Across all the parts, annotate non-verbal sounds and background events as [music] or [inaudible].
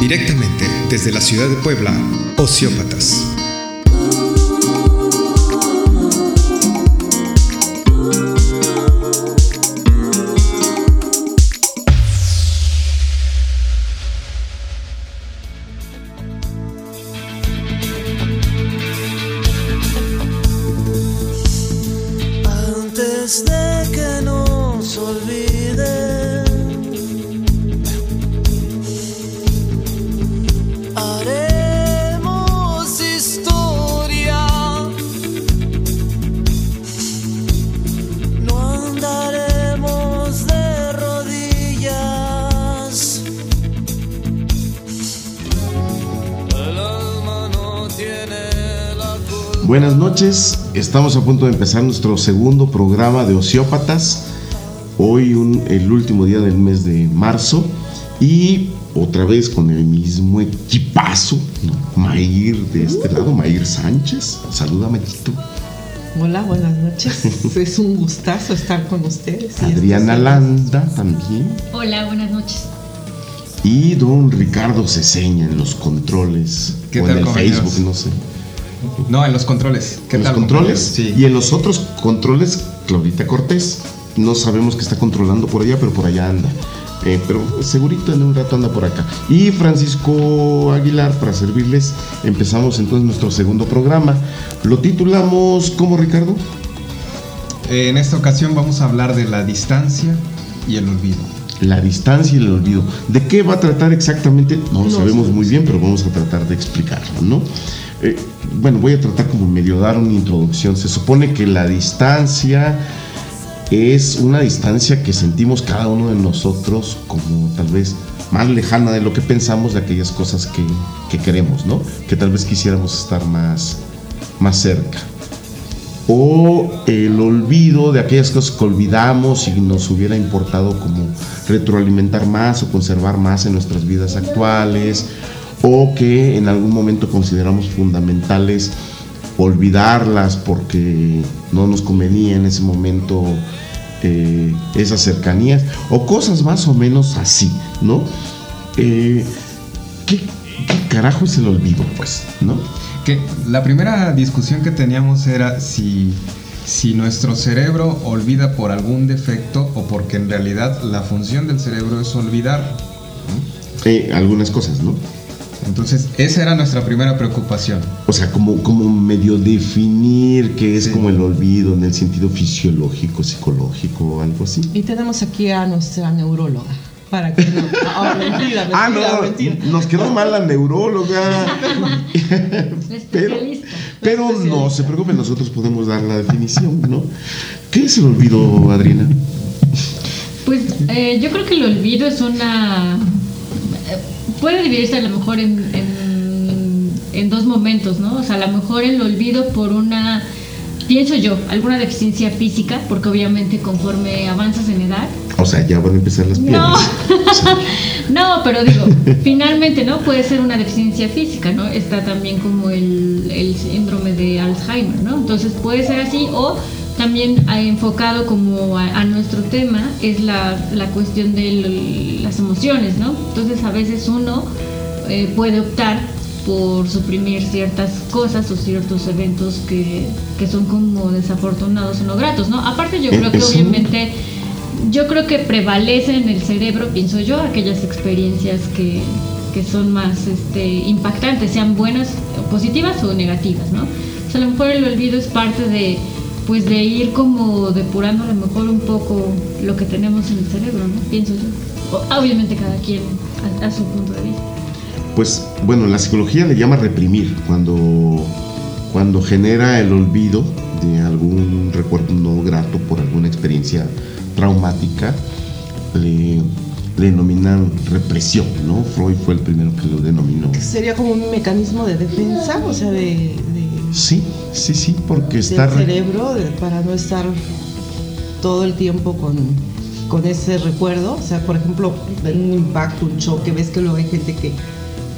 Directamente desde la ciudad de Puebla, Ociópatas. Noches, estamos a punto de empezar nuestro segundo programa de Ociópatas. Hoy un- el último día del mes de marzo y otra vez con el mismo equipazo. ¿no? Maír de este lado, Maír Sánchez. Saluda, Mayito. Hola, buenas noches. [laughs] es un gustazo estar con ustedes. Adriana Landa también. Hola, buenas noches. Y don Ricardo Ceseña en los controles. ¿Qué o tal, en el compañeros? Facebook, no sé. No, en los controles. ¿Qué en los controles? Sí. y en los otros controles Claudita Cortés no sabemos que está controlando por allá pero por allá anda Eh, pero segurito en un rato anda por acá y Francisco Aguilar para servirles empezamos entonces nuestro segundo programa lo titulamos ¿cómo Ricardo? Eh, en esta ocasión vamos a hablar de la distancia y el olvido. la distancia y el olvido ¿de qué va a tratar exactamente? no lo No sabemos muy bien pero vamos a tratar de explicarlo ¿no? Eh, bueno voy a tratar como medio dar una introducción se supone que la distancia es una distancia que sentimos cada uno de nosotros como tal vez más lejana de lo que pensamos de aquellas cosas que, que queremos, ¿no? Que tal vez quisiéramos estar más, más cerca. O el olvido de aquellas cosas que olvidamos y nos hubiera importado como retroalimentar más o conservar más en nuestras vidas actuales. O que en algún momento consideramos fundamentales olvidarlas porque no nos convenía en ese momento eh, esas cercanías o cosas más o menos así, ¿no? Eh, ¿qué, qué carajo es el olvido, pues, no? Que la primera discusión que teníamos era si, si nuestro cerebro olvida por algún defecto o porque en realidad la función del cerebro es olvidar. Eh, algunas cosas, ¿no? Entonces, esa era nuestra primera preocupación. O sea, como, como medio definir qué es Sí. como el olvido en el sentido fisiológico, psicológico o algo así. Y tenemos aquí a nuestra neuróloga. Para que no. Ah, mentira, mentira, Ah, no, mentira. nos quedó mal la neuróloga. [laughs] [laughs] pero, Especialista. pero no se preocupen, nosotros podemos dar la definición, ¿no? ¿Qué es el olvido, Adriana? Pues eh, yo creo que el olvido es una... puede dividirse a lo mejor en, en, en dos momentos, ¿no? O sea, a lo mejor el olvido por una, pienso yo, alguna deficiencia física, porque obviamente conforme avanzas en edad, O sea, ya van a empezar las No, piernas. [laughs] no, pero digo, [laughs] finalmente, ¿no? Puede ser una deficiencia física, ¿no? Está también como el, el síndrome de Alzheimer, ¿no? Entonces puede ser así o también ha enfocado como a, a nuestro tema es la, la cuestión de las emociones, ¿no? Entonces a veces uno eh, puede optar por suprimir ciertas cosas o ciertos eventos que, que son como desafortunados o no gratos, ¿no? Aparte yo Eh, creo que obviamente yo creo que prevalece en el cerebro, pienso yo, aquellas experiencias que, que son más este, impactantes, sean buenas, positivas o negativas, ¿no? O sea, a lo mejor el olvido es parte de, pues, de ir como depurando a lo mejor un poco lo que tenemos en el cerebro, ¿no? Pienso yo. Obviamente cada quien a, a su punto de vista. Pues bueno, la psicología le llama reprimir cuando, cuando genera el olvido de algún recuerdo no grato por alguna experiencia traumática, le, le denominan represión, ¿no? Freud fue el primero que lo denominó. Sería como un mecanismo de defensa, o sea, de, de- Sí, sí, sí, porque está... re- cerebro para no estar todo el tiempo con, con ese recuerdo. O sea, por ejemplo, un impacto, un choque, ves que luego hay gente que,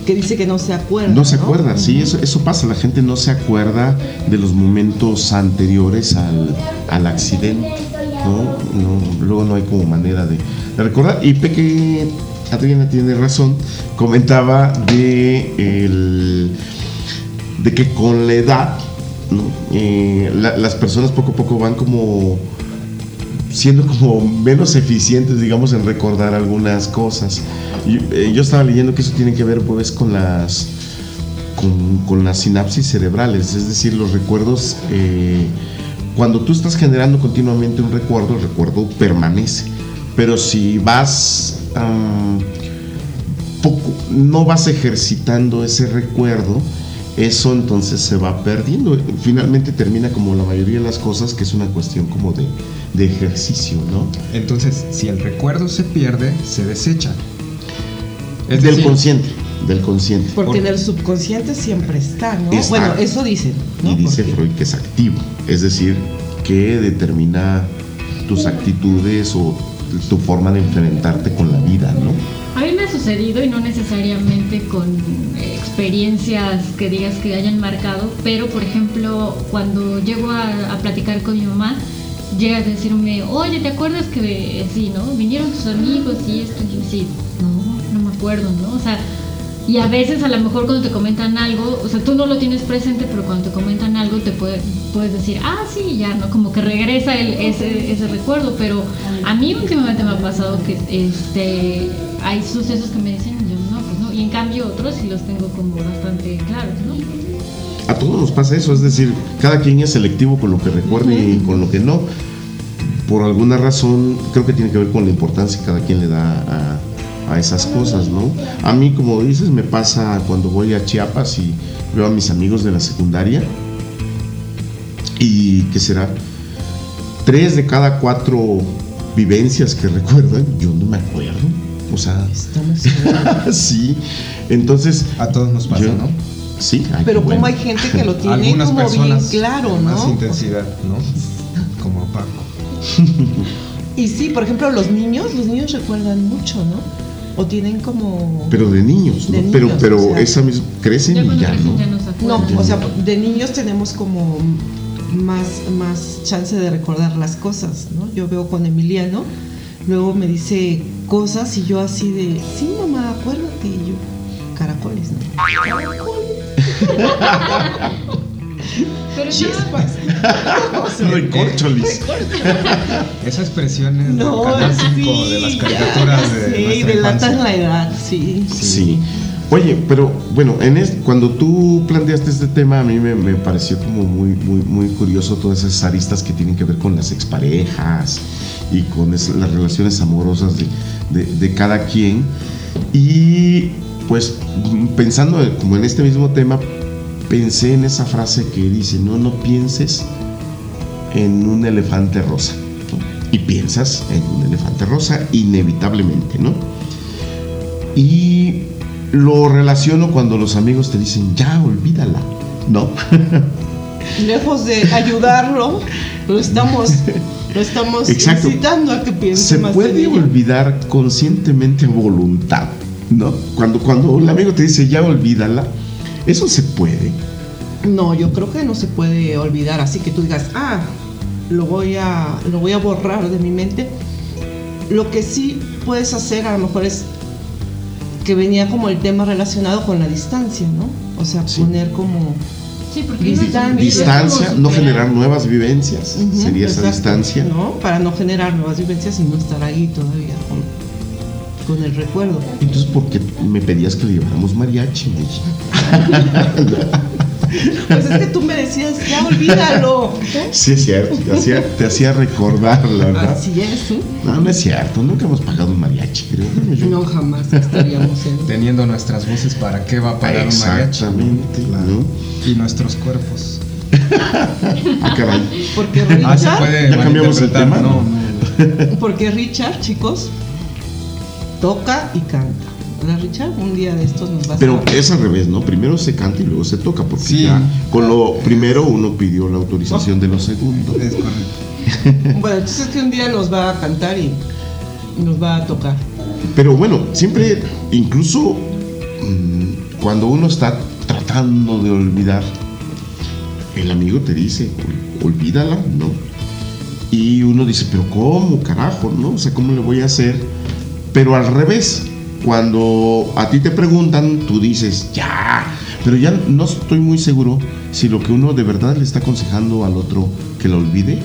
que dice que no se acuerda. No se acuerda, sí, eso, eso pasa, la gente no se acuerda de los momentos anteriores al, al accidente, ¿no? No, Luego no hay como manera de, de recordar. Y peque, Adriana tiene razón, comentaba de, el- de que con la edad. Eh, la- las personas poco a poco van como siendo como menos eficientes, digamos, en recordar algunas cosas. Eh, yo estaba leyendo que eso tiene que ver pues con las con las sinapsis cerebrales, es decir, los recuerdos, eh, cuando tú estás generando continuamente un recuerdo, el recuerdo permanece, pero si vas, ah, poco, no vas ejercitando ese recuerdo, eso entonces se va perdiendo. Finalmente termina como la mayoría de las cosas, que es una cuestión como de, de ejercicio, ¿no? Entonces, si el recuerdo se pierde, se desecha. Es del decir, consciente, del consciente. Porque Porque- en el subconsciente siempre está, ¿no? Está. Bueno, eso dicen. ¿no? Y dice Freud que es activo, es decir, que determina tus actitudes o tu forma de enfrentarte con la vida, ¿no? A mí me ha sucedido y no necesariamente con eh, experiencias que digas que hayan marcado, pero por ejemplo, cuando llego a, platicar con mi mamá, llega a decirme, oye, ¿te acuerdas que sí, no? Vinieron tus amigos y esto, y yo sí, no, no me acuerdo, ¿no? O sea, y a veces a lo mejor cuando te comentan algo, o sea, tú no lo tienes presente, pero cuando te comentan algo te puede- puedes decir, ah, sí, ya, ¿no? Como que regresa ese recuerdo, pero a mí últimamente me ha pasado que este, hay sucesos que me dicen, yo no, pues no, y en cambio otros sí los tengo como bastante claros, ¿no? A todos nos pasa eso, es decir, cada quien es selectivo con lo que recuerda y con lo que no. Por alguna razón, creo que tiene que ver con la importancia que cada quien le da a, a esas cosas, ¿no? A mí, como dices, me pasa cuando voy a Chiapas y veo a mis amigos de la secundaria y, ¿qué será? Tres de cada cuatro vivencias que [laughs] recuerdan, yo no me acuerdo. O sea, Estamos [laughs] seguros. sí. Entonces, A todos nos pasa, yo- ¿no? Sí, ay, Pero bueno. como hay gente que lo [laughs] tiene Algunas como bien claro, con más ¿no? intensidad, ¿no? Como Paco. Y sí, por ejemplo, los niños, los niños recuerdan mucho, ¿no? O tienen como... Pero de niños, ¿no? De pero niños, pero o sea. esa misma crecen Ya y ya, crecen ¿no? ya no No, o sea, de niños tenemos como más, más chance de recordar las cosas, ¿no? Yo veo con Emiliano, luego me dice cosas y yo así de, sí, mamá, acuérdate, y yo, caracoles, ¿no? [laughs] Pero ya, [laughs] Chispas. Recorcholis. Esa expresión es No, del canal 5 sí, de las ya, caricaturas de Sí, delatan la edad, sí. Sí. Oye, pero bueno, en es- cuando tú planteaste este tema, a mí me, pareció como muy, muy, muy curioso todas esas aristas que tienen que ver con las exparejas y con las relaciones amorosas de, cada quien. Y pues pensando en- como en este mismo tema, pensé en esa frase que dice, no, no pienses en un elefante rosa. Y piensas en un elefante rosa inevitablemente, ¿no? Y lo relaciono cuando los amigos te dicen, ya, olvídala, ¿no? [laughs] Lejos de ayudarlo, lo estamos, lo estamos Exacto. incitando a que piense Se más puede olvidar conscientemente a voluntad, ¿no? Cuando, cuando el amigo te dice, ya, olvídala, eso se puede. No, yo creo que no se puede olvidar, así que tú digas, ah, lo voy a, lo voy a borrar de mi mente. Lo que sí puedes hacer a lo mejor es que venía como el tema relacionado con la distancia, ¿no? O sea, Sí. poner como sí, porque Distancia. Distancia, no generar nuevas vivencias, sería esa exacto, distancia. ¿no? Para no generar nuevas vivencias y no estar ahí todavía con, con el recuerdo. Entonces, ¿por qué me pedías que le lleváramos mariachi? [laughs] Pues es que tú me decías, ya olvídalo. Sí, es cierto, te hacía, te hacía recordarlo, ¿no? Así es, ¿eh? No, no es cierto, nunca hemos pagado un mariachi, creo. ¿no? Yo- No, jamás estaríamos en... Teniendo nuestras voces, ¿para qué va a pagar un mariachi? Exactamente, Claro. ¿no? Y nuestros cuerpos. [laughs] Ah, caray. Porque Ah, se Richard, puede Ya cambiamos el tema, no, ¿no? no. porque Richard, chicos, toca y canta. ¿Verdad, Richard? Un día de estos nos vas Pero a... es al revés, ¿no? Primero se canta y luego se toca, porque Sí. ya con lo primero uno pidió la autorización de lo segundo. Es correcto. [laughs] Bueno, entonces que un día nos va a cantar y nos va a tocar. Pero bueno, siempre, incluso mm, cuando uno está tratando de olvidar, el amigo te dice, "Ol- olvídala, ¿no? Y uno dice, pero ¿cómo, carajo, no? O sea, ¿cómo le voy a hacer? Pero al revés, cuando a ti te preguntan, tú dices, ya, pero ya no estoy muy seguro si lo que uno de verdad le está aconsejando al otro que lo olvide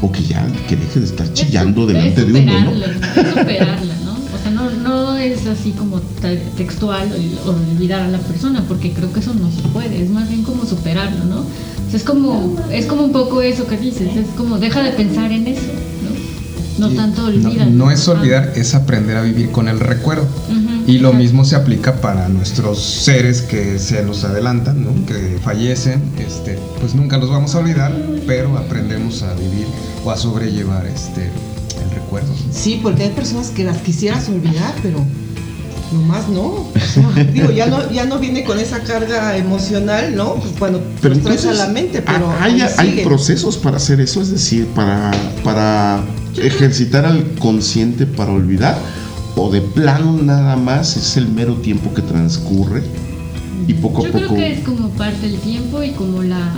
o que ya que deje de estar chillando Es- delante es de uno, ¿no? Es superarla, ¿no? O sea, no, no es así como te- textual olvidar a la persona, porque creo que eso no se puede, es más bien como superarlo, ¿no? O sea, es como, es como un poco eso que dices, es como deja de pensar en eso, ¿no? Tanto No, olvida. no es olvidar, es aprender a vivir con el recuerdo. Y lo exacto. mismo se aplica para nuestros seres que se nos adelantan, ¿no? que fallecen. Este, pues nunca los vamos a olvidar, pero aprendemos a vivir o a sobrellevar este, el recuerdo. Sí, porque hay personas que las quisieras olvidar, pero nomás no. O [laughs] sea, digo, ya no, ya no viene con esa carga emocional, ¿no? Cuando Pero los traes a entonces, la mente, pero ¿ha- ¿hay, hay procesos para hacer eso? Es decir, para, para ejercitar al consciente para olvidar, o de plano nada más es el mero tiempo que transcurre y poco a Yo poco. creo que es como parte del tiempo y como la,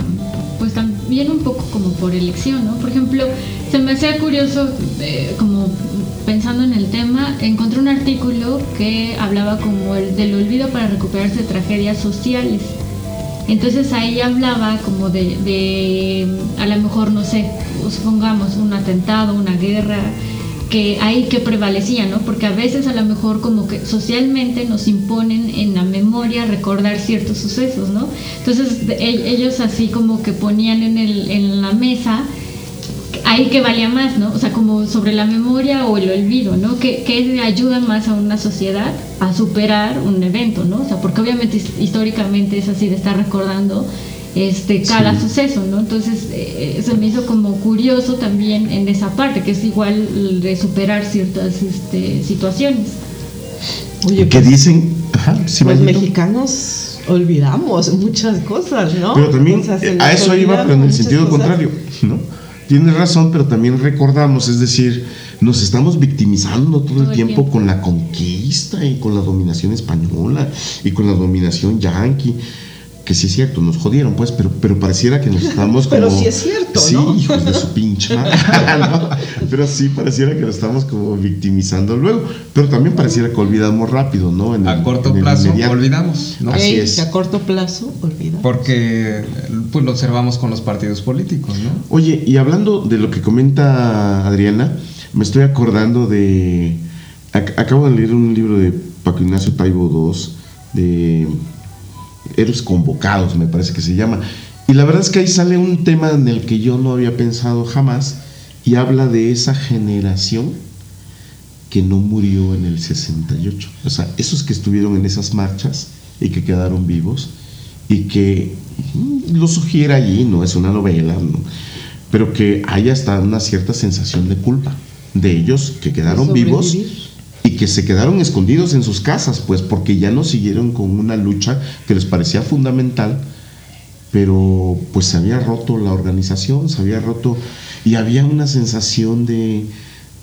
pues también un poco como por elección, ¿no? Por ejemplo, se me hacía curioso, eh, como pensando en el tema, encontré un artículo que hablaba como el del olvido para recuperarse de tragedias sociales. Entonces ahí hablaba como de, a lo mejor, no sé, supongamos un atentado, una guerra, que ahí que prevalecía, ¿no? Porque a veces a lo mejor como que socialmente nos imponen en la memoria recordar ciertos sucesos, ¿no? Entonces e- ellos así como que ponían en, el, en la mesa ahí que valía más, ¿no? O sea, como sobre la memoria o el olvido, ¿no? Que, que ayuda más a una sociedad a superar un evento, ¿no? O sea, porque obviamente his- históricamente es así de estar recordando este cada Sí. suceso, ¿no? Entonces eh, se me hizo como curioso también en esa parte, que es igual de superar ciertas este, situaciones. Oye, que pues, dicen, ajá, sí, los mexicanos olvidamos muchas cosas, ¿no? Pero también O sea, se eh, nos a eso iba, pero en el sentido cosas. contrario, ¿no? Tienes razón, pero también recordamos, es decir, nos estamos victimizando todo, el tiempo, tiempo. con la conquista y con la dominación española y con la dominación yanqui. Que sí es cierto, nos jodieron, pues, pero, pero pareciera que nos estamos [laughs] como. Pero sí es cierto, Sí, ¿no? hijos de su pinche madre, [laughs] ¿no? Pero sí pareciera que nos estamos como victimizando luego. Pero también pareciera que olvidamos rápido, ¿no? En A el- corto en el plazo inmediato. olvidamos, ¿no? Así Ey, es. que a corto plazo, olvida. Porque pues lo observamos con los partidos políticos, ¿no? Oye, y hablando de lo que comenta Adriana, me estoy acordando de. ac- acabo de leer un libro de Paco Ignacio Taibo II, de Héroes Convocados, me parece que se llama. Y la verdad es que ahí sale un tema en el que yo no había pensado jamás, y habla de esa generación que no murió en el 68. O sea, esos que estuvieron en esas marchas y que quedaron vivos y que mm, lo sugiere allí, no es una novela, ¿no? pero que hay hasta una cierta sensación de culpa de ellos que quedaron vivos que se quedaron escondidos en sus casas, pues porque ya no siguieron con una lucha que les parecía fundamental, pero pues se había roto la organización, se había roto y había una sensación de,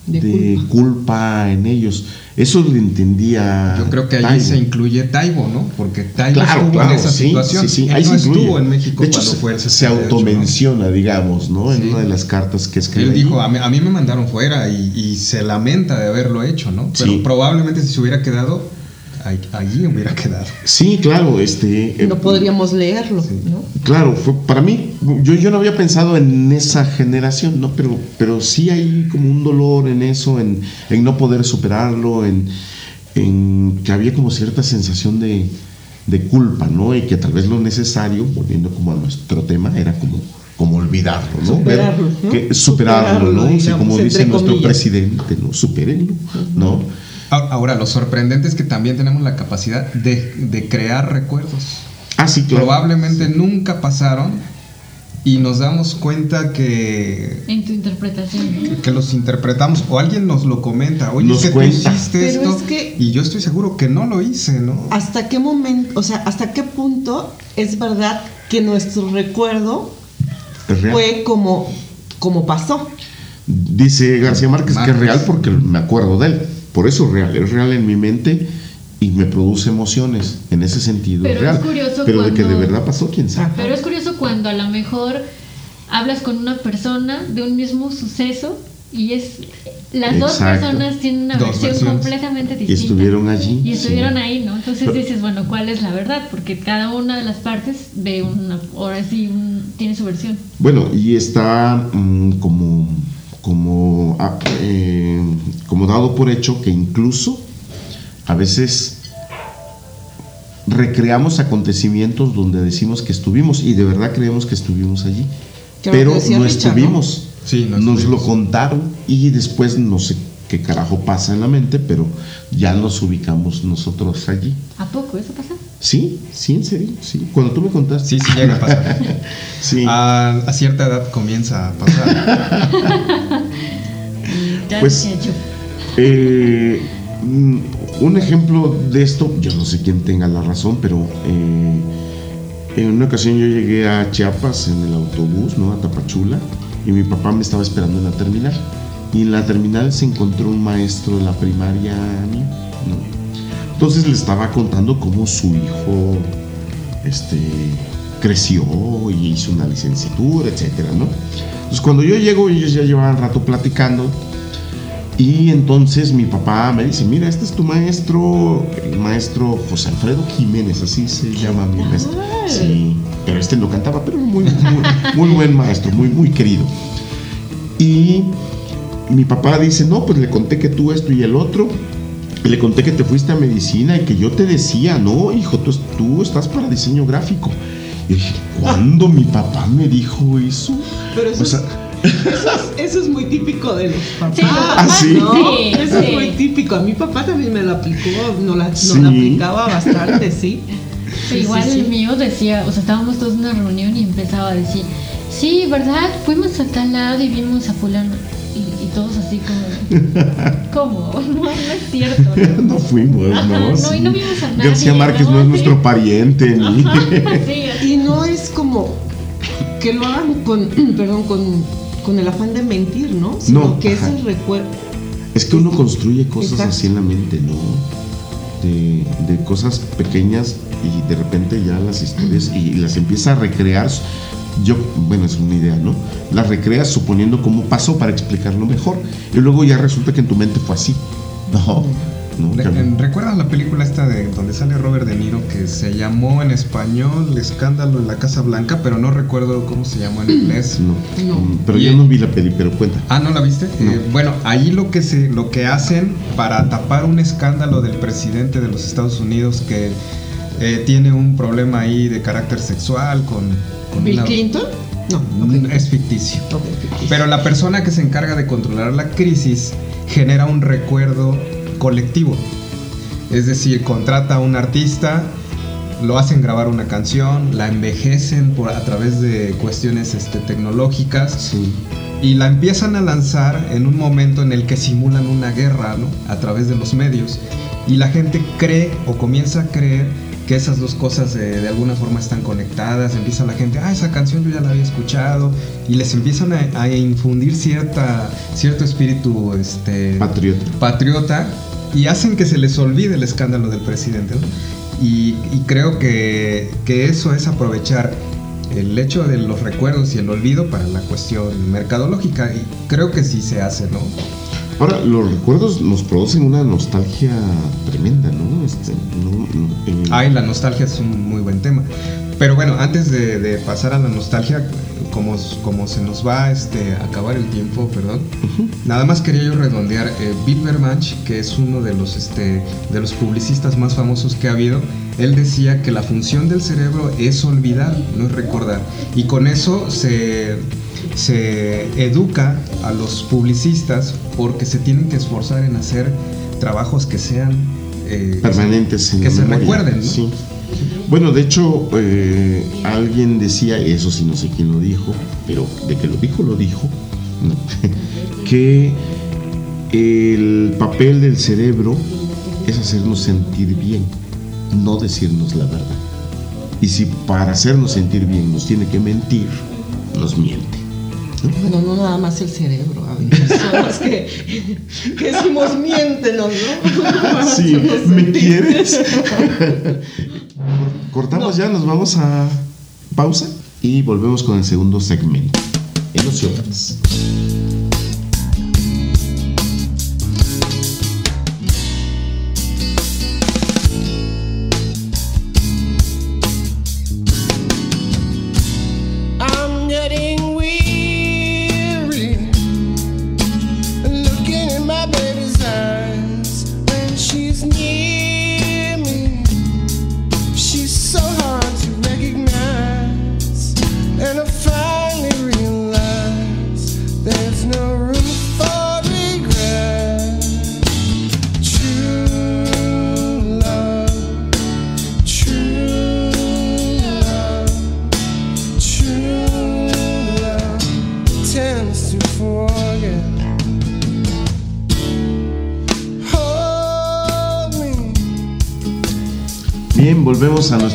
De de culpa. en ellos. Eso lo entendía. Yo creo que ahí Taibo. se incluye Taibo, ¿no? Porque Taibo Claro, estuvo claro, en esa sí, situación. sí, sí, Él ahí no estuvo en México de hecho, cuando se, fue el se 68, ¿no? automenciona, digamos, ¿no? En una de las cartas que escribe. Él dijo, a mí, a mí me mandaron fuera y, y se lamenta de haberlo hecho, ¿no? Pero Sí. probablemente si se hubiera quedado, allí hubiera quedado. Sí, claro, este. eh, No podríamos leerlo, ¿no? Claro, fue para mí, yo, yo no había pensado en esa generación, ¿no? Pero, pero sí hay como un dolor en eso, en, en no poder superarlo, en, en que había como cierta sensación de, de culpa, ¿no? Y que tal vez lo necesario, volviendo como a nuestro tema, era como, como olvidarlo, ¿no? Superarlo, ¿no? que- como dice nuestro presidente, ¿no? Supérenlo, ¿no? A- Ahora, lo sorprendente es que también tenemos la capacidad de, de crear recuerdos. Ah, sí, claro. Probablemente nunca pasaron y nos damos cuenta que, En tu interpretación, que los interpretamos o alguien nos lo comenta. Oye, Nos es que tú cuenta. hiciste Pero esto es que- y yo estoy seguro que no lo hice, ¿no? ¿Hasta qué momento, o sea, hasta qué punto es verdad que nuestro recuerdo fue como, como pasó? Dice García Márquez que es real porque me acuerdo de él. Por eso es real, es real en mi mente y me produce emociones. En ese sentido Pero es real. es curioso Pero de que de cuando- verdad pasó, quién sabe. Pero es curioso cuando a lo mejor hablas con una persona de un mismo suceso Y es las dos personas tienen una Dos versión versiones. completamente Y distinta. estuvieron allí. Y estuvieron sí. ahí, ¿no? Entonces Pero- dices, bueno, ¿cuál es la verdad? Porque cada una de las partes ve una, ahora sí, un- tiene su versión. Bueno, y está mm, como, como, ah, eh, como dado por hecho que incluso a veces recreamos acontecimientos donde decimos que estuvimos y de verdad creemos que estuvimos allí. Pero que no Richard, ¿no? estuvimos. Sí, no nos estuvimos. lo contaron y después no sé qué carajo pasa en la mente, pero ya nos ubicamos nosotros allí. ¿A poco eso pasa? Sí, sí, en serio, sí. Cuando tú me contaste. Sí, sí llega a pasar. [laughs] Sí. A, a cierta edad comienza a pasar. [laughs] Ya Pues- decía yo. Eh, mm, un ejemplo de esto, yo no sé quién tenga la razón, pero eh, en una ocasión yo llegué a Chiapas en el autobús, ¿no? A Tapachula, y mi papá me estaba esperando en la terminal. Y en la terminal se encontró un maestro de la primaria, ¿no? Entonces le estaba contando cómo su hijo este, creció y hizo una licenciatura, etcétera, ¿no? Entonces cuando yo llego, ellos ya llevaban rato platicando. Y entonces mi papá me dice, mira, este es tu maestro, el maestro José Alfredo Jiménez, así se llama mi maestro. Sí, pero este no cantaba, pero muy, muy, muy buen maestro, muy, muy querido. Y mi papá dice, no, pues le conté que tú esto y el otro. Le conté que te fuiste a medicina y que yo te decía, no, hijo, tú, tú estás para diseño gráfico. Y dije, ¿cuándo mi papá me dijo eso? Pero eso, O sea, es, eso, es, eso es muy típico de los papás. Sí, Ah, papás, ¿sí? ¿no? sí, eso sí. es muy típico. A mi papá también me lo aplicó, no la, no Sí. la aplicaba bastante, sí. Sí, igual sí, sí. el mío decía, o sea, estábamos todos en una reunión y empezaba a decir, sí, ¿verdad? Fuimos a tal lado y vimos a fulano. Todos así como, ¿cómo? [laughs] No, no es cierto. ¿no? [laughs] no fuimos, Ajá, ¿no? no, Sí. y no vimos a nadie, García Márquez no, es nuestro pariente, ni... Sí. [laughs] Y no es como que lo hagan con, [clears throat] perdón, con, con el afán de mentir, ¿no? Sino No, que ajá. es el recuerdo. Es que uno construye cosas Exacto. así en la mente, ¿no? De, de cosas pequeñas y de repente ya las historias y las empieza a recrear. Yo, bueno, es una idea, ¿no? Las recreas suponiendo cómo pasó para explicarlo mejor. Y luego ya resulta que en tu mente fue así. No, ¿Recuerdas la película esta de donde sale Robert De Niro que se llamó en español Escándalo en la Casa Blanca, pero no recuerdo cómo se llamó en inglés? no, No. mm, pero Y- yo no vi la peli, pero cuenta. Ah, ¿no la viste? No. Eh, bueno, ahí lo que se, lo que hacen para tapar un escándalo del presidente de los Estados Unidos que eh, tiene un problema ahí de carácter sexual con, con ¿Bill una- Clinton? No, Mm, ok. es ficticio. Ok, ok. Pero la persona que se encarga de controlar la crisis genera un recuerdo colectivo. Es decir, contrata a un artista, lo hacen grabar una canción, la envejecen por, a través de cuestiones este, tecnológicas Sí. y la empiezan a lanzar en un momento en el que simulan una guerra ¿no? a través de los medios. Y la gente cree o comienza a creer que esas dos cosas de alguna forma están conectadas. Empieza la gente, ah, esa canción yo ya la había escuchado. Y les empiezan a, a infundir cierta, cierto espíritu este, Patriota. patriota y hacen que se les olvide el escándalo del presidente. ¿no? Y, y creo que, que eso es aprovechar el hecho de los recuerdos y el olvido para la cuestión mercadológica. Y creo que sí se hace, ¿no? Ahora, los recuerdos nos producen una nostalgia tremenda, ¿no? Este, no, no, eh, Ay, la nostalgia es un muy buen tema. Pero bueno, antes de, de pasar a la nostalgia, como, como se nos va este, a acabar el tiempo, perdón, nada más quería yo redondear. Eh, Bill que es uno de los, este, de los publicistas más famosos que ha habido, él decía que la función del cerebro es olvidar, no es recordar. Y con eso se, se educa a los publicistas porque se tienen que esforzar en hacer trabajos que sean... eh, permanentes en que la se memoria. recuerden, ¿no? Sí. Bueno, de hecho, eh, alguien decía, eso sí no sé quién lo dijo, pero de que lo dijo, lo dijo, [laughs] ¿no? que el papel del cerebro es hacernos sentir bien, no decirnos la verdad. Y si para hacernos sentir bien nos tiene que mentir, nos miente. Bueno, no nada más el cerebro, hay personas que, que decimos miéntenos, ¿no? Sí, [laughs] ¿me quieres? [laughs] Cortamos ya, nos vamos a pausa y volvemos con el segundo segmento. Emociones.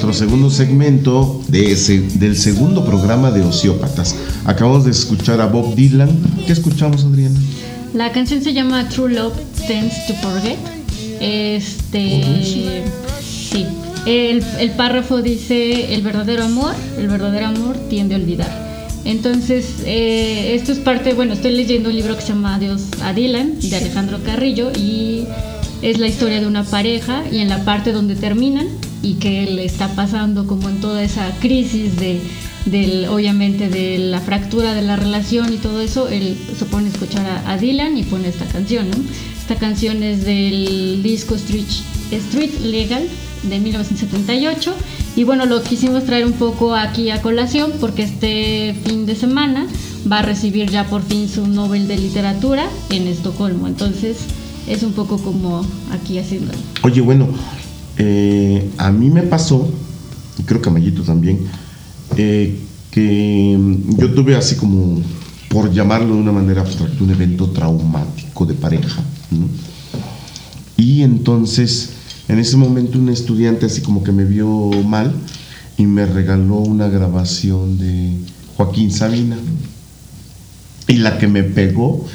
Nuestro segundo segmento de ese- del segundo programa de Ociópatas. Acabamos de escuchar a Bob Dylan. ¿Qué escuchamos, Adriana? La canción se llama True Love Tends to Forget. Este. Sí. El, el párrafo dice: El verdadero amor, el verdadero amor tiende a olvidar. Entonces, eh, esto es parte. Bueno, estoy leyendo un libro que se llama Adiós a Dylan, de Alejandro Carrillo, y es la historia de una pareja. Y en la parte donde terminan, y que le está pasando como en toda esa crisis de del obviamente de la fractura de la relación y todo eso, él se pone a escuchar a, a Dylan y pone esta canción, ¿no? Esta canción es del disco Street, Street Legal de 1978 y bueno, lo quisimos traer un poco aquí a colación porque este fin de semana va a recibir ya por fin su Nobel de Literatura en Estocolmo, entonces es un poco como aquí haciendo. Oye, bueno, eh, a mí me pasó, y creo que a Mayito también, eh, que mm, yo tuve así como, por llamarlo de una manera abstracta, un evento traumático de pareja. Y entonces, en ese momento, un estudiante así como que me vio mal y me regaló una grabación de Joaquín Sabina. Y la que me pegó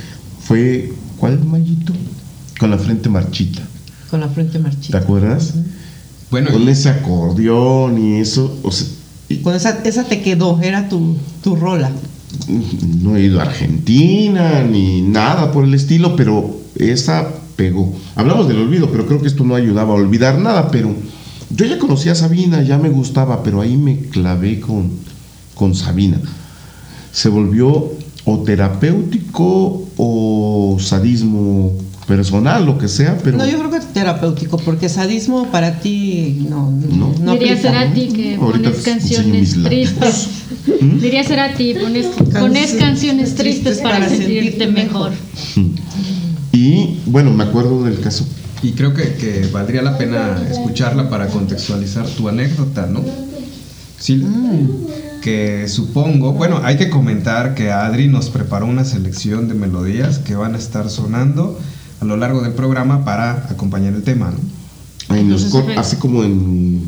fue, ¿cuál Mayito? Con la frente marchita. Con la frente ¿Te marchita. acuerdas? Bueno, Con y- ese acordeón y eso. O sea, y- Con esa, esa te quedó, era tu, tu rola. no he ido a Argentina ni nada por el estilo, pero esa pegó. Hablamos del olvido, pero creo que esto no ayudaba a olvidar nada, pero yo ya conocía a Sabina, ya me gustaba, pero ahí me clavé con, con Sabina. Se volvió o terapéutico o sadismo personal, lo que sea, pero... No, yo creo que es terapéutico, porque sadismo para ti no, No. no, Diría aplica, ser a ti que Ahorita pones canciones tristes. Diría ser a ti, pones, pones canciones tristes para, sentirte mejor. Y bueno, me acuerdo del caso y creo que, que valdría la pena escucharla para contextualizar tu anécdota, ¿no? Sí, que supongo, bueno, hay que comentar que Adri nos preparó una selección de melodías que van a estar sonando a lo largo del programa para acompañar el tema, ¿no? Ay, nos Entonces, cor- ok. así como en.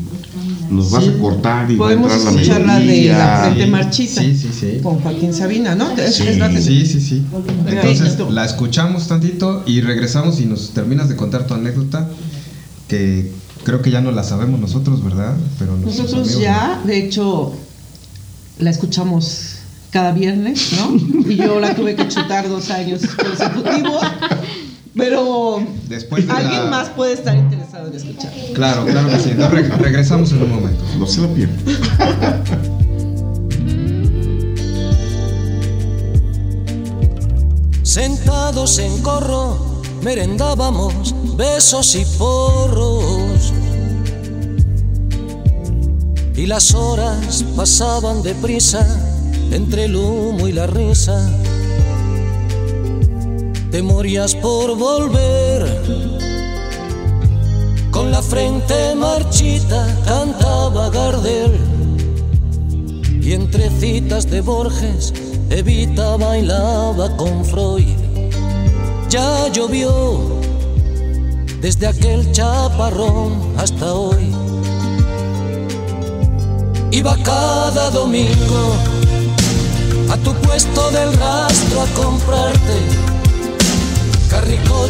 Nos vas Sí. a cortar y va a Podemos entrar la escuchar la de la frente marchita. sí, sí, sí. Con Joaquín Sabina, ¿no? Es, Sí. es la Sí, sí, sí. Entonces la escuchamos tantito y regresamos y nos terminas de contar tu anécdota que creo que ya no la sabemos nosotros, ¿verdad? Pero Nosotros amigos, ya, de hecho, la escuchamos cada viernes, ¿no? Y yo la tuve que chutar dos años consecutivos. [laughs] Pero Después de alguien la- más puede estar interesado en escuchar. Claro, claro que sí. Re- regresamos en un momento. No se la pierda. [laughs] Sentados en corro, merendábamos besos y porros. Y las horas pasaban deprisa entre el humo y la risa. Te por volver. Con la frente marchita cantaba Gardel. Y entre citas de Borges, Evita bailaba con Freud. Ya llovió desde aquel chaparrón hasta hoy. Iba cada domingo a tu puesto del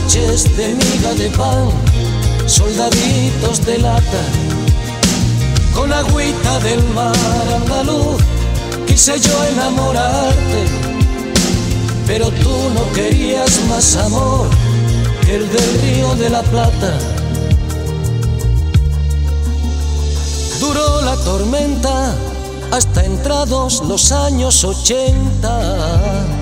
de miga de pan, soldaditos de lata, con agüita del mar andaluz. Quise yo enamorarte, pero tú no querías más amor que el del río de la Plata. Duró la tormenta hasta entrados los años ochenta.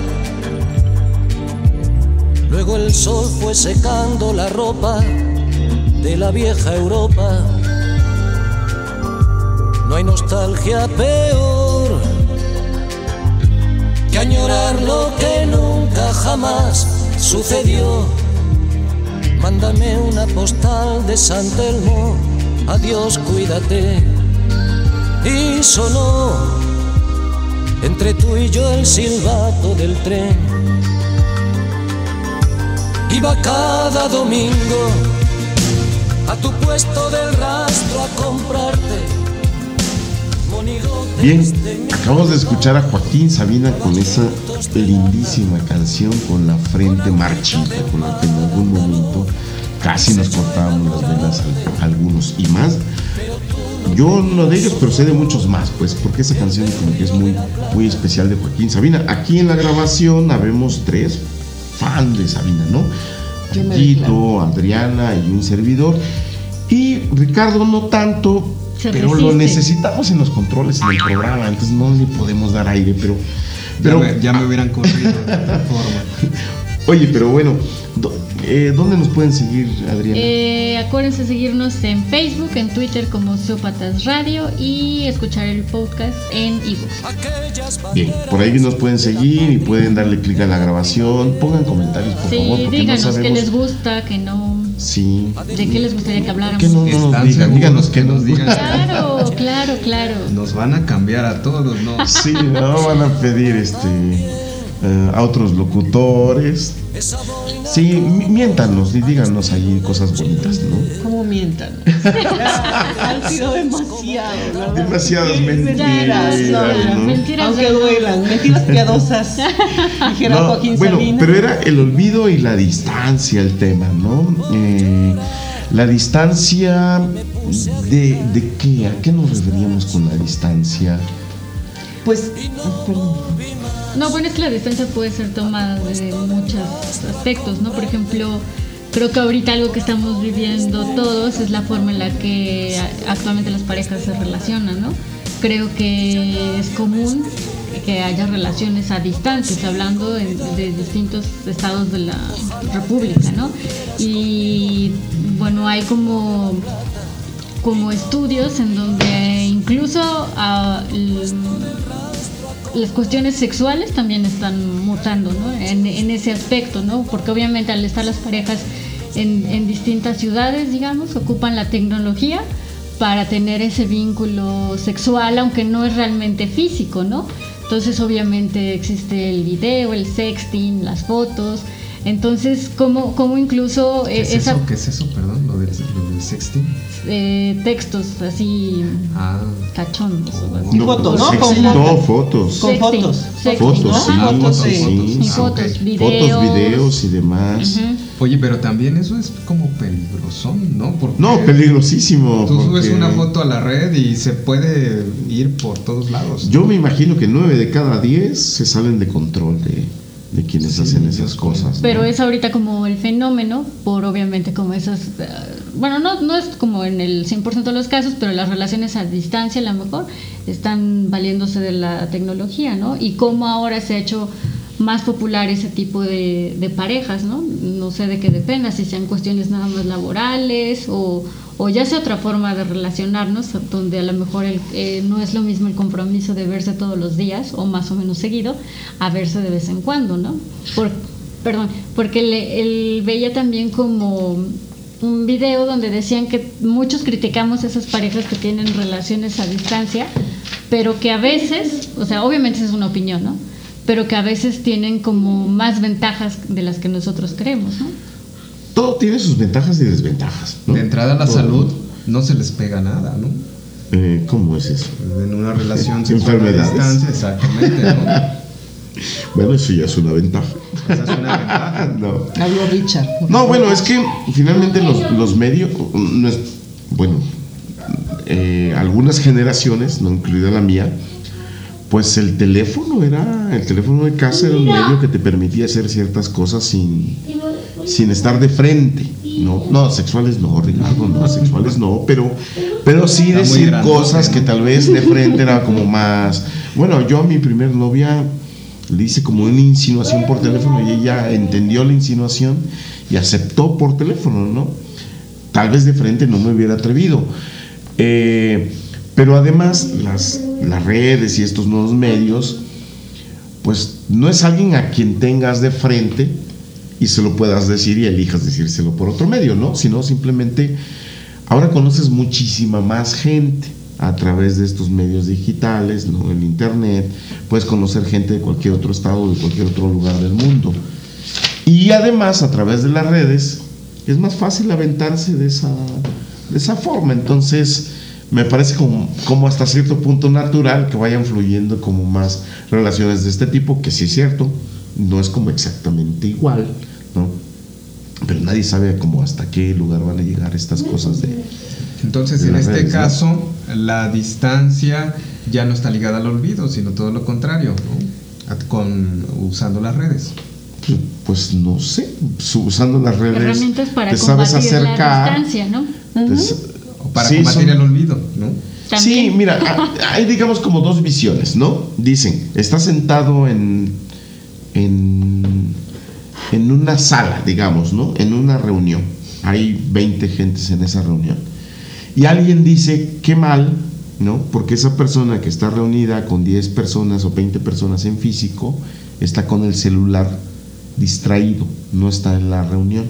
Luego el sol fue secando la ropa de la vieja Europa. No hay nostalgia peor que añorar lo que nunca jamás sucedió. Mándame una postal de San Telmo, adiós, cuídate. Y sonó entre tú y yo el silbato del tren. Iba cada domingo a tu puesto del rastro a comprarte. Bien, acabamos de escuchar a Joaquín Sabina con esa lindísima canción con la frente marchita, con la que en algún momento casi nos cortábamos las venas a- algunos y más. Yo no de ellos, pero sé de muchos más, pues, porque esa canción como que es muy, muy especial de Joaquín Sabina. Aquí en la grabación habemos tres fans de Sabina, ¿no? Tito, Adriana y un servidor. Y Ricardo no tanto, Se pero lo necesitamos en los controles en el programa, entonces no le podemos dar aire, pero... Ya, pero me, ya me hubieran corrido de otra [laughs] forma. Oye, pero bueno, do- eh, ¿dónde nos pueden seguir, Adriana? Eh, acuérdense de seguirnos en Facebook, en Twitter como Osteópatas Radio y escuchar el podcast en ebooks. Bien, por ahí nos pueden seguir y pueden darle clic a la grabación. Pongan comentarios, por Sí, favor, porque díganos no qué sabemos. les gusta, que no, Sí. de qué les gustaría que habláramos. Que no, no nos ¿Están digan, díganos que nos digan? Claro, claro, claro. Nos van a cambiar a todos, ¿no? Sí, no van a pedir este eh, a otros locutores. Sí, mi- miéntanos y díganos ahí cosas bonitas, ¿no? ¿Cómo mientan? [laughs] Han sido demasiado, ¿verdad? Demasiadas mentiras, Mentiras, no, ¿no? Mentiras Aunque duelan, mentiras piadosas. [laughs] Dijera No, Joaquín bueno, Sabina. pero era el olvido y la distancia el tema, ¿no? Eh, la distancia de, de qué, ¿a qué nos referíamos con la distancia? Pues, perdón. No, bueno, es que la distancia puede ser tomada de muchos aspectos, ¿no? Por ejemplo, creo que ahorita algo que estamos viviendo todos es la forma en la que actualmente las parejas se relacionan, ¿no? Creo que es común que haya relaciones a distancias, hablando de distintos estados de la República, ¿no? Y bueno, hay como como estudios en donde incluso ah, las cuestiones sexuales también están mutando ¿no? en, en ese aspecto, ¿no? porque obviamente al estar las parejas en, en distintas ciudades, digamos, ocupan la tecnología para tener ese vínculo sexual, aunque no es realmente físico, ¿no? Entonces obviamente existe el video, el sexting, las fotos, entonces como, como incluso ¿Qué eh, es esa, eso? ¿Qué es eso? Perdón, lo del, lo del sexting. eh, textos así Ah, cachondos. o así. Y fotos, ¿no? fotos. no, fotos. Con Sexting, fotos. sexting, Fotos, ¿no? sí, fotos, sí, Y fotos, videos. Fotos, videos y demás. Ujú. Oye, pero también eso es como peligroso, ¿no? Porque No, peligrosísimo. Tú subes una foto a la red y se puede ir por todos lados. Yo me imagino que nueve de cada diez se salen de control de, de quienes Sí, hacen esas cosas. ¿no? Pero es ahorita como el fenómeno, por obviamente como esas, eh, bueno, no, no es como en el 100% de los casos, pero las relaciones a distancia a lo mejor están valiéndose de la tecnología, ¿no? Y cómo ahora se ha hecho más popular ese tipo de, de parejas, ¿no? No sé de qué dependa, si sean cuestiones nada más laborales o, o ya sea otra forma de relacionarnos, donde a lo mejor el- eh, no es lo mismo el compromiso de verse todos los días o más o menos seguido, a verse de vez en cuando, ¿no? Por, perdón, porque le- él veía también como un video donde decían que muchos criticamos esas parejas que tienen relaciones a distancia, pero que a veces, o sea, obviamente es una opinión, ¿no? Pero que a veces tienen como más ventajas de las que nosotros creemos, ¿no? Todo tiene sus ventajas y desventajas. ¿no? De entrada la Todo. salud no se les pega nada, ¿no? Eh, ¿Cómo es eso? En una relación [laughs] sexual a Enfermedades. distancia, exactamente, ¿no? [laughs] Bueno, eso ya es una ventaja. Esa es una ventaja. [laughs] No. Habló Richard. No, bueno, es que finalmente los, los medios, no es- bueno, eh, algunas generaciones, no incluida la mía, pues el teléfono era, el teléfono de casa era un medio que te permitía hacer ciertas cosas sin, sin estar de frente. No, no, sexuales no, Ricardo, no, sexuales no, pero, pero sí decir cosas ¿no? que tal vez de frente era como más. Bueno, yo a mi primer novia le hice como una insinuación por teléfono y ella entendió la insinuación y aceptó por teléfono, ¿no? Tal vez de frente no me hubiera atrevido. Eh, pero además las, las redes y estos nuevos medios, pues no es alguien a quien tengas de frente y se lo puedas decir y elijas decírselo por otro medio, ¿no? Sino simplemente ahora conoces muchísima más gente a través de estos medios digitales, ¿no? El internet, puedes conocer gente de cualquier otro estado, de cualquier otro lugar del mundo. Y además a través de las redes es más fácil aventarse de esa, de esa forma. Entonces, me parece como, como hasta cierto punto natural que vayan fluyendo como más relaciones de este tipo, que sí es cierto, no es como exactamente igual, ¿no? Pero nadie sabe como hasta qué lugar van a llegar estas cosas de... Entonces, de en este redes, ¿no? caso, la distancia ya no está ligada al olvido, sino todo lo contrario, ¿no? Con usando las redes. Pues, no sé, usando las redes Herramientas para te sabes combatir acercar. la distancia, ¿no? Para sí, combatir son- el olvido, ¿no? También. Sí, mira, hay digamos como dos visiones, ¿no? Dicen, está sentado en, en, en una sala, digamos, ¿no? En una reunión. Hay 20 gentes en esa reunión. Y alguien dice, qué mal, ¿no? Porque esa persona que está reunida con 10 personas o 20 personas en físico está con el celular distraído, no está en la reunión.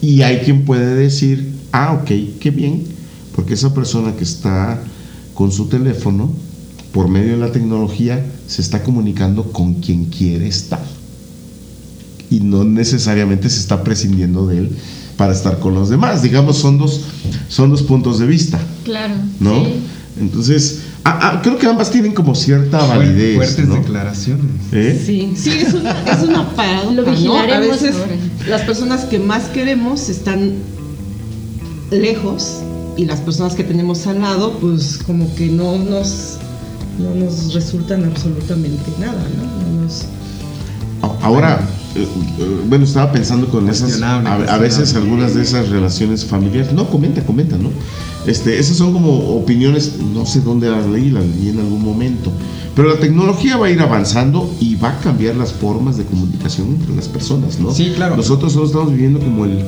Y hay quien puede decir, ah, ok, qué bien, porque esa persona que está con su teléfono, por medio de la tecnología, se está comunicando con quien quiere estar. Y no necesariamente se está prescindiendo de él para estar con los demás. Digamos, son dos, son dos puntos de vista, Claro. ¿no? sí. Entonces, ah, ah, creo que ambas tienen como cierta validez. Fuertes ¿no? declaraciones. ¿Eh? Sí, sí, es una, es una paradoja, Lo ¿no? A vigilaremos veces las personas que más queremos están lejos y las personas que tenemos al lado, pues como que no nos, no nos resultan absolutamente nada, ¿no? No nos- Ahora, eh, eh, bueno, estaba pensando con esas, a, a veces algunas de esas relaciones familiares, no, comenta, comenta, ¿no? Este, esas son como opiniones, no sé dónde las leí, las leí en algún momento, pero la tecnología va a ir avanzando y va a cambiar las formas de comunicación entre las personas, ¿no? Sí, claro. Nosotros solo estamos viviendo como el,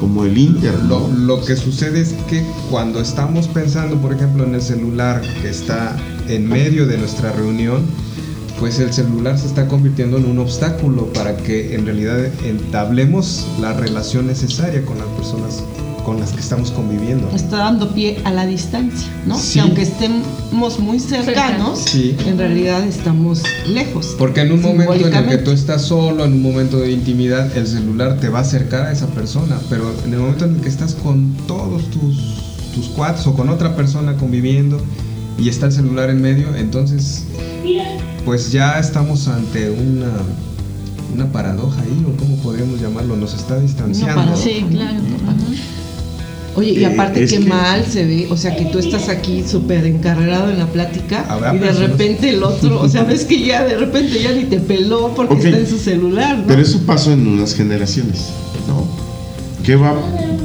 como el inter, lo que sucede es que cuando estamos pensando, por ejemplo, en el celular que está en medio de nuestra reunión, pues el celular se está convirtiendo en un obstáculo para que en realidad entablemos la relación necesaria con las personas con las que estamos conviviendo. está dando pie a la distancia, ¿no? Sí. Que aunque estemos muy cercanos, Sí. en realidad estamos lejos. Porque en un momento en el que tú estás solo, en un momento de intimidad, el celular te va a acercar a esa persona, pero en el momento en el que estás con todos tus, tus cuates o con otra persona conviviendo y está el celular en medio, entonces pues ya estamos ante una, una paradoja ahí, o cómo podríamos llamarlo, nos está distanciando. Sí, claro. Oye, y Eh, aparte que- mal se ve, o sea, que tú estás aquí súper encarrerado en la plática Habrá y de personas- repente el otro, o sea, ves que ya de repente ya ni te peló porque está en su celular, ¿no? Pero eso pasó en unas generaciones, ¿no? ¿Qué va,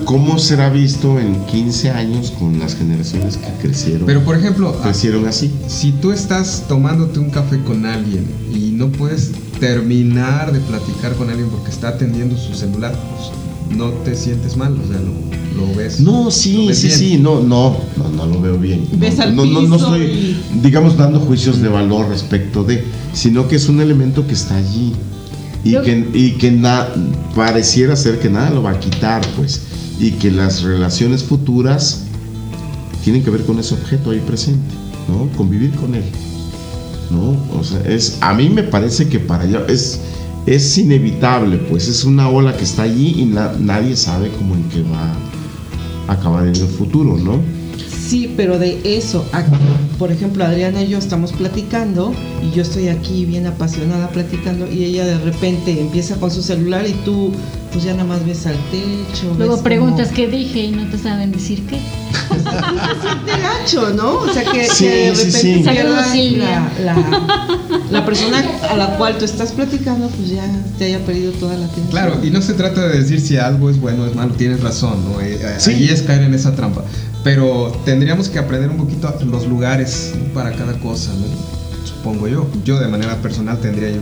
¿Cómo será visto en 15 años con las generaciones que crecieron? Pero por ejemplo, crecieron así. si tú estás tomándote un café con alguien y no puedes terminar de platicar con alguien porque está atendiendo su celular, pues no te sientes mal, o sea, lo, lo ves. No, lo sí, ves sí, bien. sí, no, no, no, no lo veo bien. Ves no, al no, no, estoy, y- digamos, dando juicios de valor respecto de, sino que es un elemento que está allí y Yo- que, y que na- pareciera ser que nada lo va a quitar, pues, y que las relaciones futuras tienen que ver con ese objeto ahí presente, ¿no? Convivir con él, ¿no? O sea, es, a mí me parece que para allá es, es inevitable, pues, es una ola que está allí y na- nadie sabe cómo en qué va acabar en el futuro, ¿no? Sí, pero de eso, por ejemplo, Adriana y yo estamos platicando y yo estoy aquí bien apasionada platicando y ella de repente empieza con su celular y tú pues ya nada más ves al techo. Luego como- preguntas qué dije y no te saben decir qué. [laughs] de gacho, ¿no? O sea, que, Sí, que de sí, repente sí. Silvia. la, la, la persona a la cual tú estás platicando, pues ya te haya perdido toda la atención. Claro, y no se trata de decir si algo es bueno o es malo, tienes razón, ¿no? Eh, eh, Sí. Ahí es caer en esa trampa. Pero tendríamos que aprender un poquito los lugares para cada cosa, ¿no? Supongo yo. Yo de manera personal tendría yo,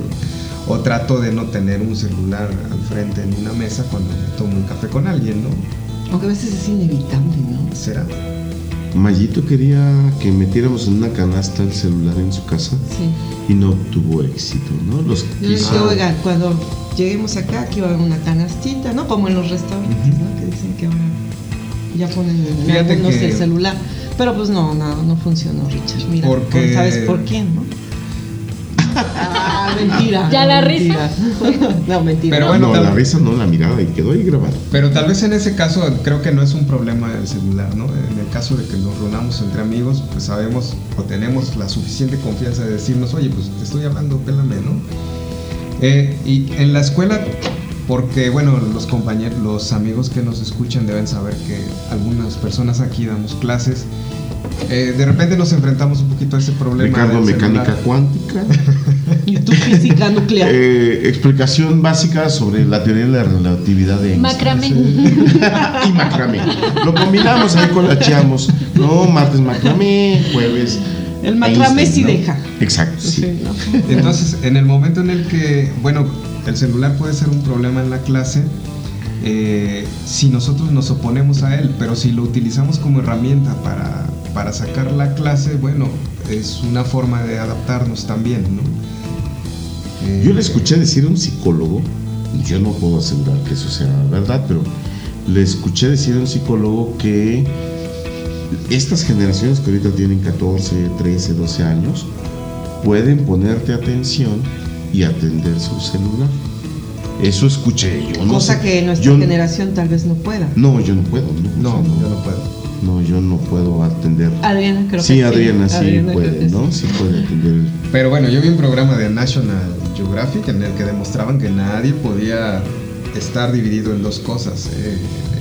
o trato de no tener un celular al frente en una mesa cuando me tomo un café con alguien, ¿no? Aunque a veces es inevitable, ¿no? Será. Mayito quería que metiéramos en una canasta el celular en su casa Sí. y no tuvo éxito, ¿no? Los Yo le quiso- dije, oigan, cuando lleguemos acá, aquí va a haber una canastita, ¿no? Como en los restaurantes, ¿no? Que dicen que ahora ya ponen en que- el celular. Pero pues no, no, no funcionó, Richard. Mira, Porque- ¿sabes por quién, no? [laughs] Mentira. ¿Ya la mentira. No, mentira. Pero bueno, no, la risa no, la mirada y quedó ahí grabado. Pero tal vez en ese caso creo que no es un problema del celular, ¿no? En el caso de que nos reunamos entre amigos, pues sabemos o tenemos la suficiente confianza de decirnos, oye, pues te estoy hablando, pélame, ¿no? Eh, y en la escuela, porque bueno, los compañeros, los amigos que nos escuchan deben saber que algunas personas aquí damos clases. eh, de repente nos enfrentamos un poquito a ese problema. Ricardo, mecánica cuántica. [laughs] Y tu física nuclear. [laughs] Eh, explicación básica sobre la teoría de la relatividad de Einstein. Macramé. y macramé. Lo combinamos ahí con la chiamos. No, martes macramé, jueves. El macramé sí ¿no? deja. Exacto, sí. Sí, ¿no? Entonces, en el momento en el que, bueno, el celular puede ser un problema en la clase, eh, si nosotros nos oponemos a él, pero si lo utilizamos como herramienta para, para sacar la clase, bueno, es una forma de adaptarnos también, ¿no? Yo le escuché decir a un psicólogo, yo no puedo asegurar que eso sea verdad, pero le escuché decir a un psicólogo que estas generaciones que ahorita tienen 14, 13, 12 años, pueden ponerte atención y atender su celular. Eso escuché yo. No Cosa sé, que nuestra yo- generación tal vez no pueda. No, yo no puedo. No, No, o sea, yo no puedo. No, yo no puedo atender. Adriana creo sí, que sí. Adriana sí Adriana creo puede, ¿no? sí. Sí puede atender. Pero bueno, yo vi un programa de National Geographic en el que demostraban que nadie podía estar dividido en dos cosas. eh.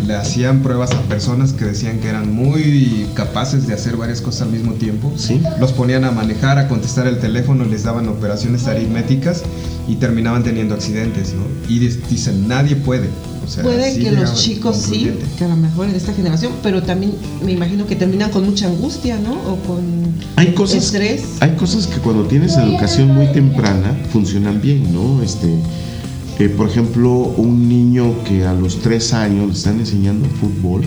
Le hacían pruebas a personas que decían que eran muy capaces de hacer varias cosas al mismo tiempo. Sí. Los ponían a manejar, a contestar el teléfono, les daban operaciones aritméticas y terminaban teniendo accidentes, ¿no? Y dicen, nadie puede. O sea, Puede sí que los chicos sí, que a lo mejor en esta generación, pero también me imagino que terminan con mucha angustia, ¿no? O con Hay cosas, estrés. hay cosas que cuando tienes educación muy temprana funcionan bien, ¿no? Este, eh, por ejemplo, un niño que a los tres años le están enseñando fútbol,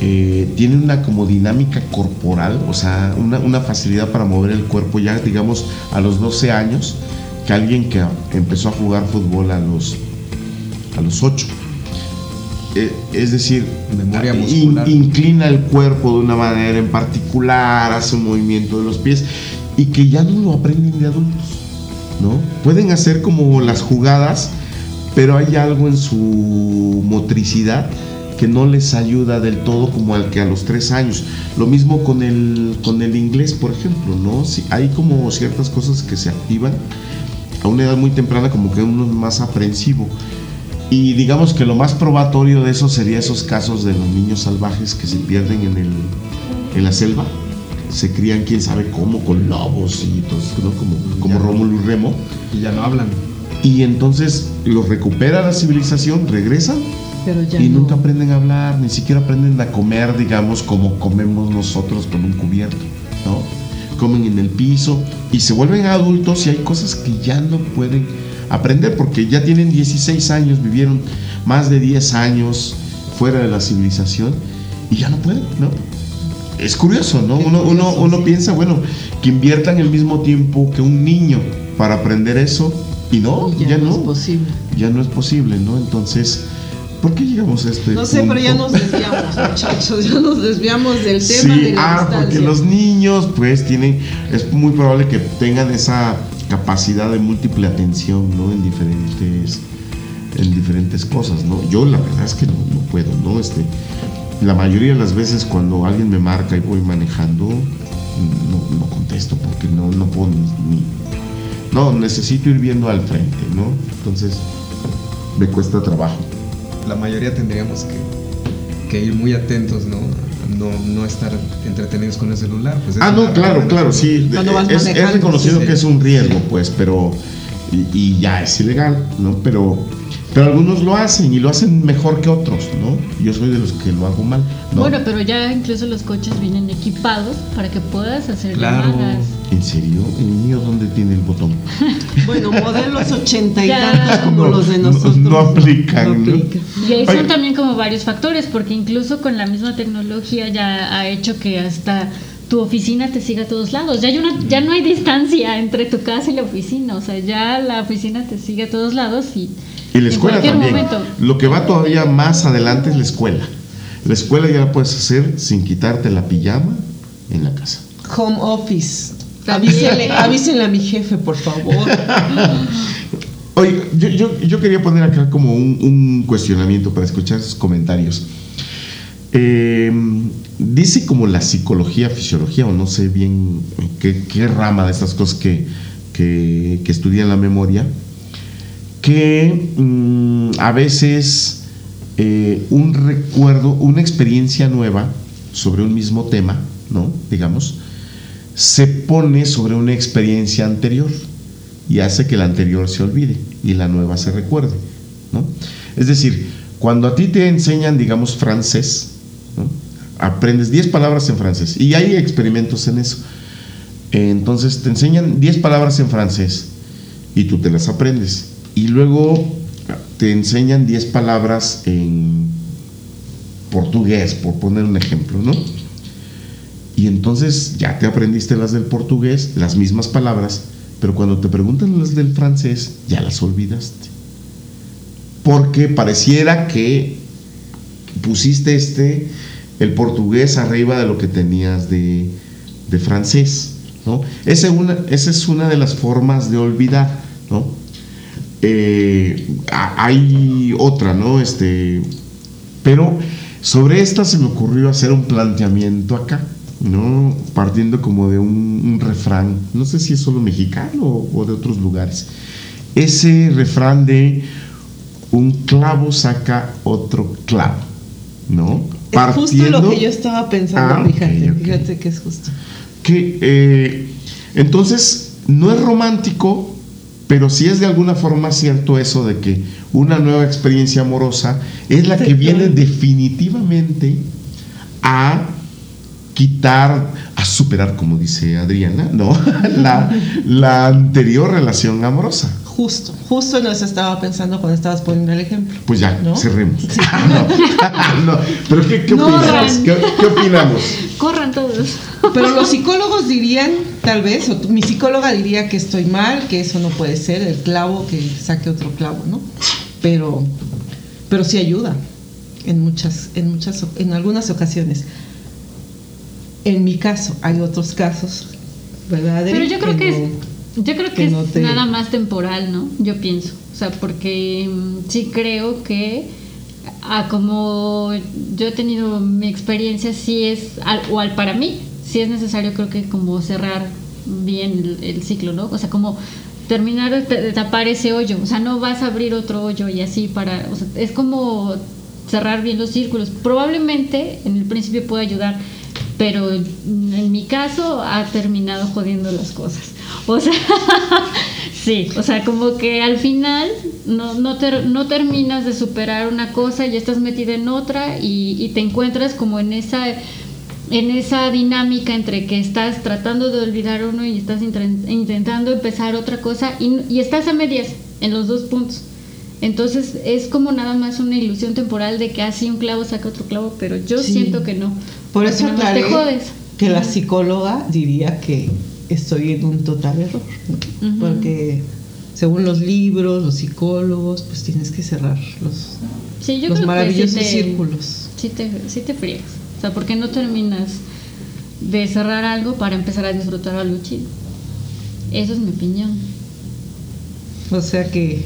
eh, tiene una como dinámica corporal, o sea, una, una facilidad para mover el cuerpo ya, digamos, a los 12 años, que alguien que empezó a jugar fútbol a los, a los 8. Eh, es decir, Memoria in- muscular. inclina el cuerpo de una manera en particular, hace un movimiento de los pies y que ya no lo aprenden de adultos, ¿no? Pueden hacer como las jugadas, pero hay algo en su motricidad que no les ayuda del todo como al que a los tres años. Lo mismo con el, con el inglés, por ejemplo, ¿no? Si hay como ciertas cosas que se activan a una edad muy temprana como que uno es más aprensivo. Y digamos que lo más probatorio de eso sería esos casos de los niños salvajes que se pierden en, el, en la selva. Se crían quién sabe cómo, con lobos y todo eso, ¿no? como, como. Rómulo y Remo. Y ya no hablan. Y entonces los recupera la civilización, regresan Pero ya y no. nunca aprenden a hablar, ni siquiera aprenden a comer, digamos, como comemos nosotros con un cubierto, ¿no? Comen en el piso y se vuelven adultos y hay cosas que ya no pueden aprender porque ya tienen 16 años, vivieron más de 10 años fuera de la civilización y ya no pueden, ¿no? Es curioso, ¿no? Uno, uno, uno piensa, bueno, que inviertan el mismo tiempo que un niño para aprender eso y no, Y ya, no es posible. ya no es posible, ¿no? Entonces, ¿por qué llegamos a este No sé, pero ya nos desviamos, [laughs] muchachos. Ya nos desviamos del tema Sí, de la ah, porque los niños, pues, tienen, es muy probable que tengan esa capacidad de múltiple atención, ¿no? En diferentes, en diferentes cosas, ¿no? Yo la verdad es que no, no puedo, ¿no? Este, la mayoría de las veces cuando alguien me marca y voy manejando, no, no contesto porque no, no puedo ni, ni- no, necesito ir viendo al frente, ¿no? Entonces, me cuesta trabajo. la mayoría tendríamos que, que ir muy atentos, ¿no? No, no estar entretenidos con el celular. Pues es Ah, no, claro, claro, sí. Es, reconocido sí. que es un riesgo, pues, pero. Y, y ya es ilegal, ¿no? Pero, pero algunos lo hacen y lo hacen mejor que otros, ¿no? Yo soy de los que lo hago mal. ¿no? Bueno, pero ya incluso los coches vienen equipados para que puedas hacer Claro. llamadas. ¿En serio? ¿El mío dónde tiene el botón? [laughs] Bueno, modelos ochenta y tantos como No, los de no- nosotros. no aplican, ¿no? aplican. Y ahí Oye. son también como varios factores, porque incluso con la misma tecnología ya ha hecho que hasta tu oficina te siga a todos lados. Ya, hay una, ya no hay distancia entre tu casa y la oficina, o sea, ya la oficina te sigue a todos lados y... Y la escuela también. momento. Lo que va todavía más adelante es la escuela. La escuela ya la puedes hacer sin quitarte la pijama en la casa. Home office. Avísenle, avísenle a mi jefe, por favor. [laughs] Oye, yo, yo, yo quería poner acá como un, un cuestionamiento para escuchar sus comentarios. Eh, dice como la psicología, fisiología, o no sé bien qué, qué rama de estas cosas que, que, que estudian la memoria, que mm, a veces eh, un recuerdo, una experiencia nueva sobre un mismo tema, ¿no? Digamos, se pone sobre una experiencia anterior y hace que la anterior se olvide y la nueva se recuerde, ¿no? Es decir, cuando a ti te enseñan, digamos, francés, aprendes 10 palabras en francés y hay experimentos en eso. Entonces te enseñan 10 palabras en francés y tú te las aprendes. Y luego te enseñan 10 palabras en portugués, por poner un ejemplo, ¿no? Y entonces ya te aprendiste las del portugués, las mismas palabras, pero cuando te preguntan las del francés, ya las olvidaste. Porque pareciera que pusiste este, el portugués arriba de lo que tenías de, de francés, ¿no? Una, esa es una de las formas de olvidar, ¿no? Eh, hay otra, ¿no? Este, pero sobre esta se me ocurrió hacer un planteamiento acá, ¿no? Partiendo como de un, un refrán, no sé si es solo mexicano o, o de otros lugares. Ese refrán de un clavo saca otro clavo, ¿no? Es justo lo que yo estaba pensando, Ah, fíjate, fíjate que es justo. que eh, entonces no es romántico, pero sí es de alguna forma cierto eso de que una nueva experiencia amorosa es la que viene definitivamente a quitar, a superar, como dice Adriana, ¿no? [laughs] la, la anterior relación amorosa. Justo, justo en eso estaba pensando cuando estabas poniendo el ejemplo. Pues ya, ¿No? cerremos. [laughs] [laughs] no, pero ¿qué, qué No, opinamos? ¿Qué, qué opinamos? Corran todos. Pero los psicólogos dirían, tal vez, o mi psicóloga diría que estoy mal, que eso no puede ser, el clavo que saque otro clavo, ¿no? Pero, pero sí ayuda en muchas, en muchas, en algunas ocasiones. En mi caso, hay otros casos, ¿verdad? Adri? Pero yo creo que, no- es, yo creo que, que es te- nada más temporal, ¿no? Yo pienso. O sea, porque mm, sí creo que a como yo he tenido mi experiencia, sí es, al- o al para mí, sí es necesario creo que como cerrar bien el, el ciclo, ¿no? O sea, como terminar de tapar ese hoyo. O sea, no vas a abrir otro hoyo y así para... O sea, es como cerrar bien los círculos. Probablemente en el principio puede ayudar, pero en mi caso ha terminado jodiendo las cosas. O sea, [laughs] sí, o sea, como que al final no, no, no terminas de superar una cosa, ya estás metida en otra y, y te encuentras como en esa en esa dinámica entre que estás tratando de olvidar uno y estás intentando empezar otra cosa y, y estás a medias en los dos puntos. Entonces es como nada más una ilusión temporal de que así un clavo saca otro clavo, pero yo Sí. siento que no. Por eso aclaré te jodes. que la psicóloga diría que estoy en un total error, porque según los libros, los psicólogos, pues tienes que cerrar los, Sí, yo los creo maravillosos que sí te, círculos. Sí te, sí te friegas. O sea, porque no terminas de cerrar algo para empezar a disfrutar algo chido. Eso es mi opinión. O sea que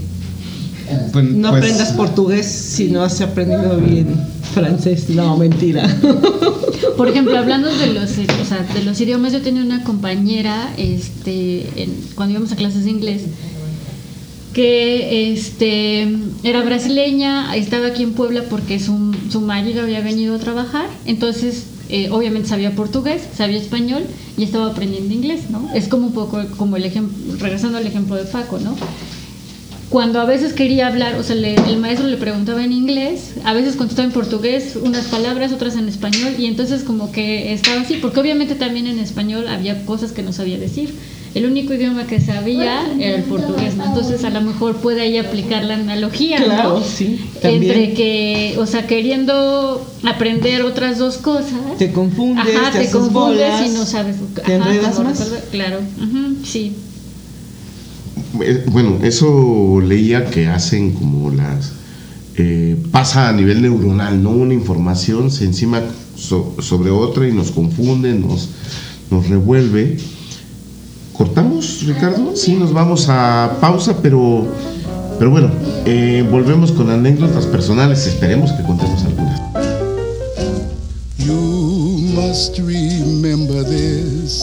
Pues- no pues, aprendas portugués si no has aprendido bien francés. No, mentira. [laughs] Por ejemplo, hablando de los, eh, o sea, de los idiomas, yo tenía una compañera, este, en- cuando íbamos a clases de inglés, que este, era brasileña, estaba aquí en Puebla porque su, su marido había venido a trabajar, entonces eh, obviamente sabía portugués, sabía español y estaba aprendiendo inglés, ¿no? Es como un poco como el ejemplo, regresando al ejemplo de Paco, ¿no? Cuando a veces quería hablar, o sea, le- el maestro le preguntaba en inglés, a veces contestaba en portugués unas palabras, otras en español, y entonces como que estaba así, porque obviamente también en español había cosas que no sabía decir. El único idioma que sabía era el portugués, ¿no? Entonces a lo mejor puede ahí aplicar la analogía, ¿no? Claro, sí, también. Entre que, o sea, queriendo aprender otras dos cosas. Te confundes, Ajá, te te, haces confundes bolas, y no sabes. te ajá, enredas cómo más. Claro, sí. Eh, Bueno, eso leía que hacen como las... eh, pasa a nivel neuronal, ¿no? Una información se encima so- sobre otra y nos confunde, nos, nos revuelve. cortamos, Ricardo. Sí, nos vamos a pausa, pero, pero bueno, eh, volvemos con anécdotas personales. Esperemos que contemos algunas. You must remember this.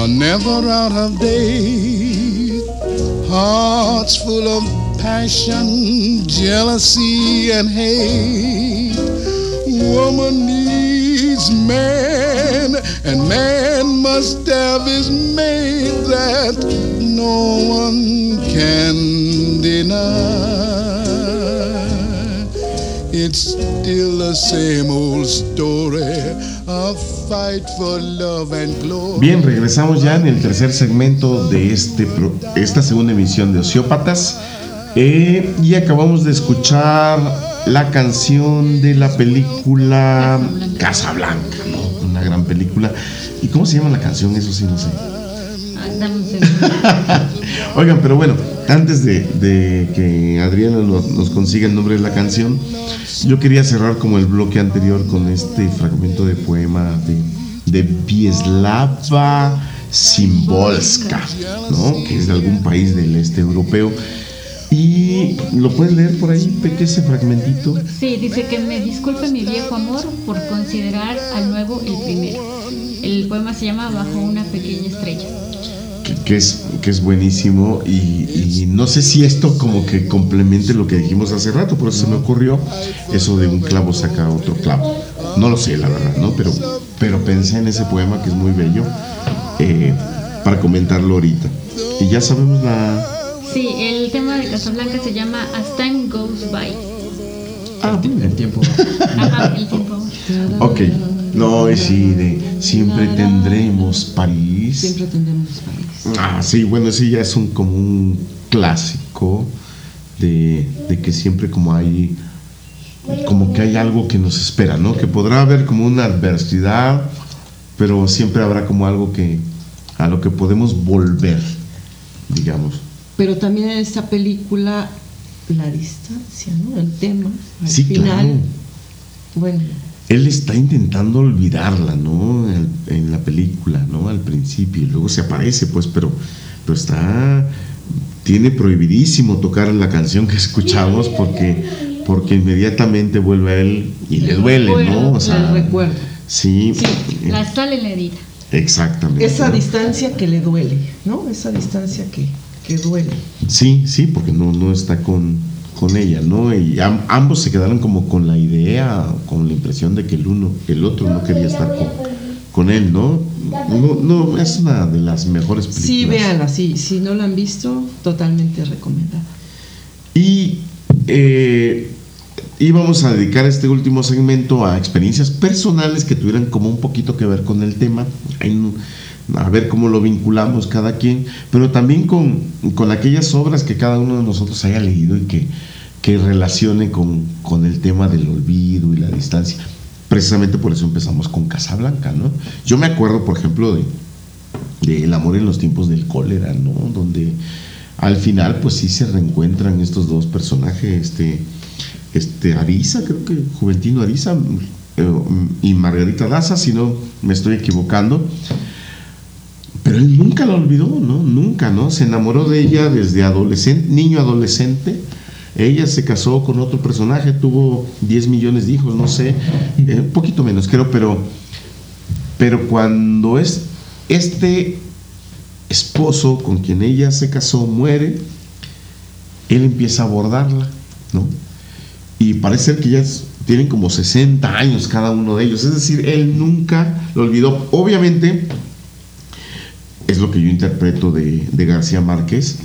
are never out of date. Hearts full of passion, jealousy, and hate. Woman needs man, and man must have his mate that no one can deny. It's still the same old story, a fight for love and glory. Bien, regresamos ya en el tercer segmento de este esta segunda emisión de Ociópatas. Eh, y acabamos de escuchar la canción de la película Casablanca, ¿no? Una gran película. ¿Y cómo se llama la canción? Eso sí, no sé. Ah, segundo. [laughs] Oigan, pero bueno, antes de, que Adriana nos, consiga el nombre de la canción, yo quería cerrar como el bloque anterior con este fragmento de poema de, de Vieslava Simbolska, ¿no? que es de algún país del este europeo. Y lo puedes leer por ahí, Peque, ese fragmentito. Sí, dice que me disculpe mi viejo amor por considerar al nuevo el primero. El poema se llama Bajo una pequeña estrella. Que, es, que es buenísimo y, y no sé si esto como que complemente lo que dijimos hace rato, por eso se me ocurrió eso de un clavo saca otro clavo. No lo sé, la verdad, ¿no? Pero, pero pensé en ese poema que es muy bello eh, para comentarlo ahorita. Y ya sabemos la... Sí, el tema de Casablanca se llama As Time Goes By. Ah, El tiempo. Ajá, el tiempo. Ok. No, y sí, de siempre tendremos París. Siempre tendremos país. Ah, sí, bueno, ese ya es un como un clásico de, de que siempre como hay como que hay algo que nos espera, ¿no? Que podrá haber como una adversidad, pero siempre habrá como algo que a lo que podemos volver, digamos. Pero también en esta película, la distancia, ¿no? El tema, al Sí, final, claro. bueno, Él está intentando olvidarla, ¿no? En, en la película, ¿no? Al principio, y luego se aparece, pues, pero, pero está. Tiene prohibidísimo tocar la canción que [laughs] escuchamos porque, porque inmediatamente vuelve a él y le duele, ¿no? O el recuerdo. sí, Sí, eh, La sal en la herida. exactamente. Esa ¿no? distancia que le duele, ¿no? Esa distancia que, que duele. Sí, sí, porque no, no está con, con ella, ¿no? Y am- ambos se quedaron como con la idea, con la impresión de que el uno, el otro no quería estar con, con él, ¿no? No, no, es una de las mejores películas. Sí, véanla, sí, si no la han visto, totalmente recomendada. Y eh, íbamos a dedicar este último segmento a experiencias personales que tuvieran como un poquito que ver con el tema, en- a ver cómo lo vinculamos cada quien, pero también con, con aquellas obras que cada uno de nosotros haya leído y que, que relacione con, con el tema del olvido y la distancia. Precisamente por eso empezamos con Casablanca, ¿no? Yo me acuerdo, por ejemplo, de, El amor en los tiempos del cólera, ¿no? Donde al final, pues sí se reencuentran estos dos personajes, este, este Arisa, creo que Juventino Arisa eh, y Margarita Daza, si no me estoy equivocando. Pero él nunca la olvidó, ¿no? Nunca, ¿no? Se enamoró de ella desde adolescente, niño adolescente. Ella se casó con otro personaje, tuvo 10 millones de hijos, no sé, eh, un poquito menos, creo, pero, pero cuando es este esposo con quien ella se casó muere, él empieza a abordarla ¿no? Y parece ser que ya tienen como 60 años cada uno de ellos. Es decir, él nunca lo olvidó. Obviamente, es lo que yo interpreto de, de García Márquez.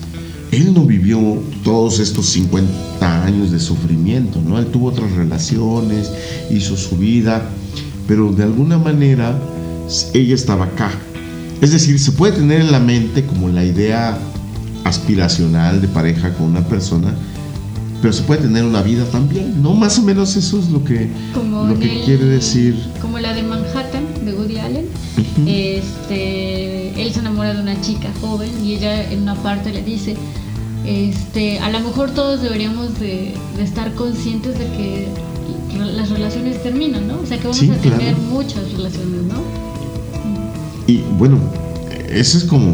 Él no vivió todos estos 50 años de sufrimiento, ¿no? Él tuvo otras relaciones, hizo su vida, pero de alguna manera ella estaba acá. Es decir, se puede tener en la mente como la idea aspiracional de pareja con una persona, pero se puede tener una vida también, ¿no? Más o menos eso es lo que, Como lo que el- quiere decir. Como la de Manhattan, de Woody Allen. este, él se enamora de una chica joven y ella en una parte le dice, este, a lo mejor todos deberíamos de, de estar conscientes de que las relaciones terminan, ¿no? O sea que vamos Sí, a tener claro. muchas relaciones, ¿no? Y bueno, eso es como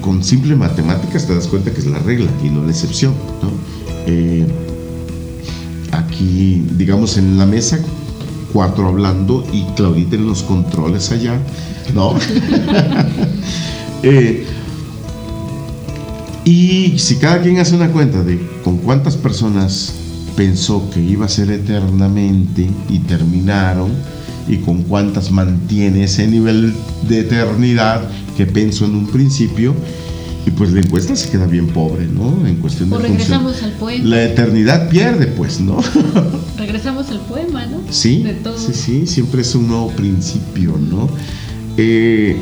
con simple matemáticas te das cuenta que es la regla y no la excepción, ¿no? Eh, aquí, digamos, en la mesa, cuatro hablando y Claudita en los controles allá, ¿no? [laughs] Eh, y si cada quien hace una cuenta de con cuántas personas pensó que iba a ser eternamente y terminaron, y con cuántas mantiene ese nivel de eternidad que pensó en un principio, y pues la encuesta se queda bien pobre, ¿no? En cuestión de O función. regresamos al poema. La eternidad pierde, pues, ¿no? [laughs] Regresamos al poema, ¿no? Sí, De todo. sí, sí, siempre es un nuevo principio, ¿no? Eh,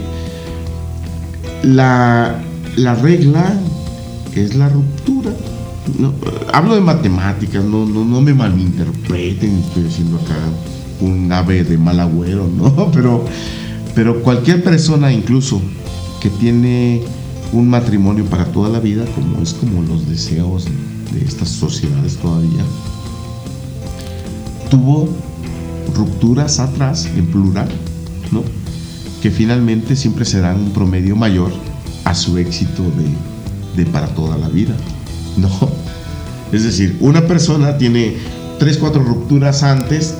la, la regla es la ruptura. No, hablo de matemáticas, no, no, no me malinterpreten, estoy haciendo acá un ave de mal agüero, ¿no? [laughs] Pero, pero cualquier persona, incluso que tiene un matrimonio para toda la vida, como es como los deseos de estas sociedades todavía, tuvo rupturas atrás, en plural, ¿no? Que finalmente siempre serán un promedio mayor a su éxito de, de para toda la vida, ¿no? Es decir, una persona tiene tres, cuatro rupturas antes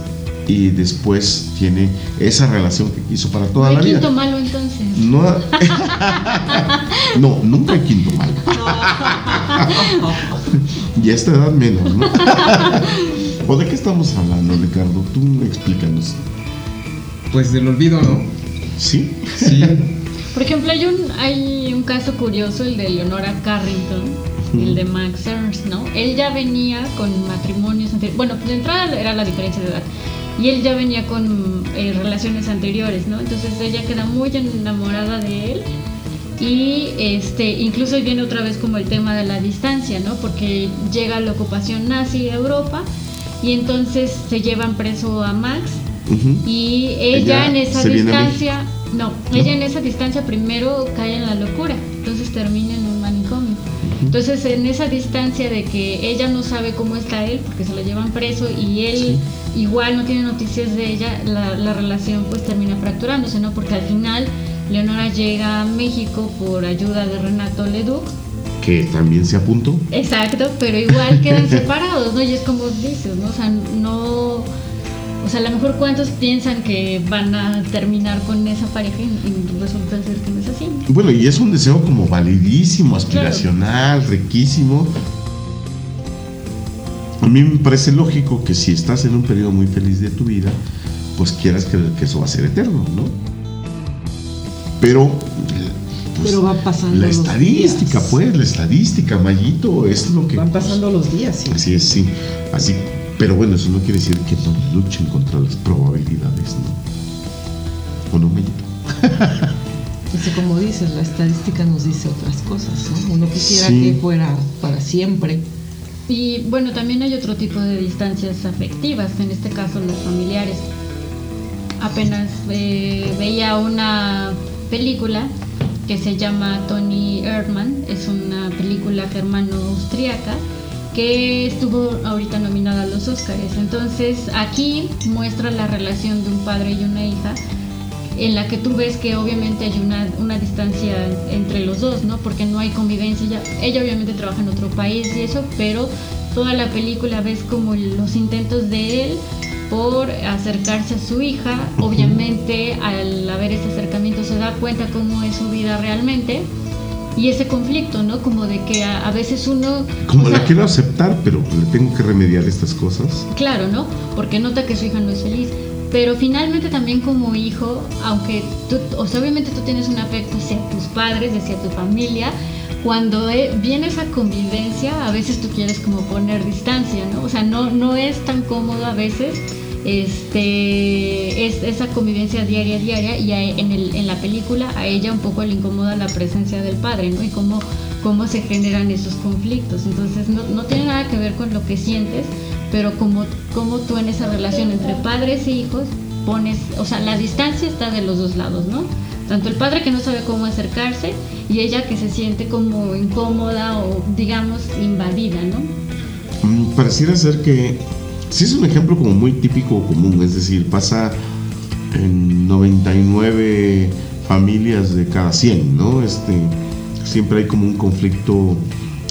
y después tiene esa relación que quiso para toda No la hay vida. quinto malo entonces. No, [laughs] no, nunca hay quinto mal. [laughs] y a esta edad menos, ¿no? [laughs] ¿O de qué estamos hablando, Ricardo? Tú explícanos. Pues del olvido, ¿no? ¿Sí? Sí. Por ejemplo, hay un, hay un caso curioso, el de Leonora Carrington, el de Max Ernst, ¿no? Él ya venía con matrimonios anteriores. Bueno, de entrada era la diferencia de edad. Y él ya venía con eh, relaciones anteriores, ¿no? Entonces ella queda muy enamorada de él. Y este, incluso viene otra vez como el tema de la distancia, ¿no? Porque llega la ocupación nazi a Europa y entonces se llevan preso a Max Ujú. y ella, Ella en esa distancia, no, ella en esa distancia primero cae en la locura, entonces termina en un. Entonces en esa distancia de que ella no sabe cómo está él, porque se lo llevan preso y él igual no tiene noticias de ella, la, la relación pues termina fracturándose, ¿no? Porque al final Leonora llega a México por ayuda de Renato Leduc Que también se apuntó. Exacto, pero igual quedan separados, ¿no? Y es como dices, ¿no? O sea, no. O sea, a lo mejor cuántos piensan que van a terminar con esa pareja y, resulta ser que no es así. Bueno, y es un deseo como validísimo, aspiracional, riquísimo. A mí me parece lógico que si estás en un periodo muy feliz de tu vida, pues quieras que, que eso va a ser eterno, ¿no? Pero, pues, Pero van pasando la los estadística, días. pues, la estadística, Mayito, es lo que... Van pasando los días, sí. Así es, sí. Así, pero bueno, eso no quiere decir que no luchen contra las probabilidades, ¿no? ¿O no, Mayito? [laughs] Pues como dices, la estadística nos dice otras cosas, ¿no? Uno quisiera Sí. que fuera para siempre. Y bueno, también hay otro tipo de distancias afectivas, en este caso las familiares. Apenas eh, veía una película que se llama Tony Erdmann, es una película germano-austriaca que estuvo ahorita nominada a los Oscars. Entonces aquí muestra la relación de un padre y una hija en la que tú ves que obviamente hay una, una distancia entre los dos, ¿no? Porque no hay convivencia. Ella, ella obviamente trabaja en otro país y eso, pero toda la película ves como los intentos de él por acercarse a su hija. Obviamente al haber ese acercamiento se da cuenta cómo es su vida realmente y ese conflicto, ¿no? Como de que a, a veces uno... Como o la sea, quiero aceptar, pero le tengo que remediar estas cosas. Claro, ¿no? Porque nota que su hija no es feliz. Pero finalmente también como hijo, aunque tú, o sea, obviamente tú tienes un afecto hacia tus padres, hacia tu familia, cuando eh, viene esa convivencia, a veces tú quieres como poner distancia, ¿no? O sea, no, no es tan cómodo a veces este, es, esa convivencia diaria, diaria, y en la película a ella un poco le incomoda la presencia del padre, ¿no? Y cómo, cómo se generan esos conflictos. Entonces no, no tiene nada que ver con lo que sientes, pero como, como tú en esa relación entre padres e hijos pones, o sea, la distancia está de los dos lados, ¿no? Tanto el padre que no sabe cómo acercarse y ella que se siente como incómoda o digamos invadida, ¿no? Mm, Pareciera ser que sí es un ejemplo como muy típico o común, es decir, pasa en 99 familias de cada 100, ¿no? Este, siempre hay como un conflicto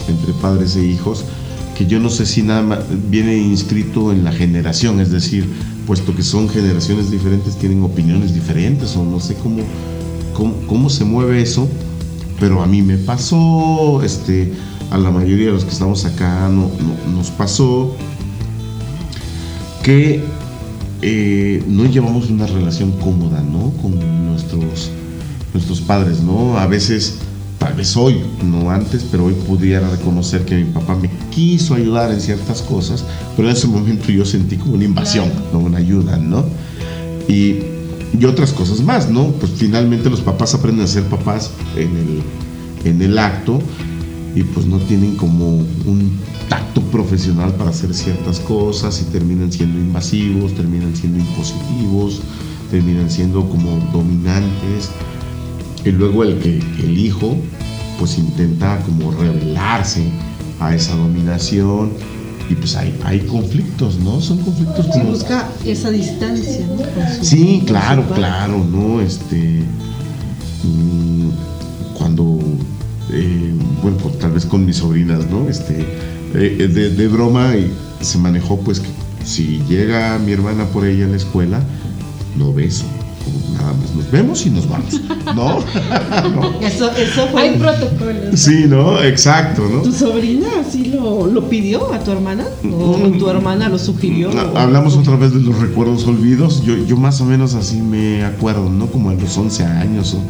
entre padres e hijos que yo no sé si nada más viene inscrito en la generación, es decir, puesto que son generaciones diferentes, tienen opiniones diferentes o no sé cómo, cómo, cómo se mueve eso, pero a mí me pasó, este, a la mayoría de los que estamos acá no, no- nos pasó que eh, no llevamos una relación cómoda, ¿no? Con nuestros, nuestros padres, ¿no? A veces, tal vez hoy, no antes, pero hoy pudiera reconocer que mi papá me quiso ayudar en ciertas cosas, pero en ese momento yo sentí como una invasión, no una ayuda, ¿no? Y, y otras cosas más, ¿no? Pues finalmente los papás aprenden a ser papás en el, en el acto y pues no tienen como un tacto profesional para hacer ciertas cosas y terminan siendo invasivos, terminan siendo impositivos, terminan siendo como dominantes. Y luego el que el hijo pues intenta como rebelarse a esa dominación y pues hay, hay conflictos, ¿no? Son conflictos Se como... busca esa distancia, ¿no? Su- Sí, claro, claro, ¿no? Este. mm, cuando. Eh, bueno, pues, tal vez con mis sobrinas, ¿no? Este. eh, de, de broma y se manejó, pues, que si llega mi hermana por ella en la escuela, no beso. Nada más nos vemos y nos vamos. ¿No? [laughs] No. Eso, eso fue. Hay protocolos. Sí, ¿no? Exacto, ¿no? ¿Tu sobrina así lo, lo pidió a tu hermana? ¿O Mm. tu hermana lo sugirió? Ha- Hablamos otra vez de los recuerdos olvidos. Yo, yo más o menos así me acuerdo, ¿no? Como a los 11 años o,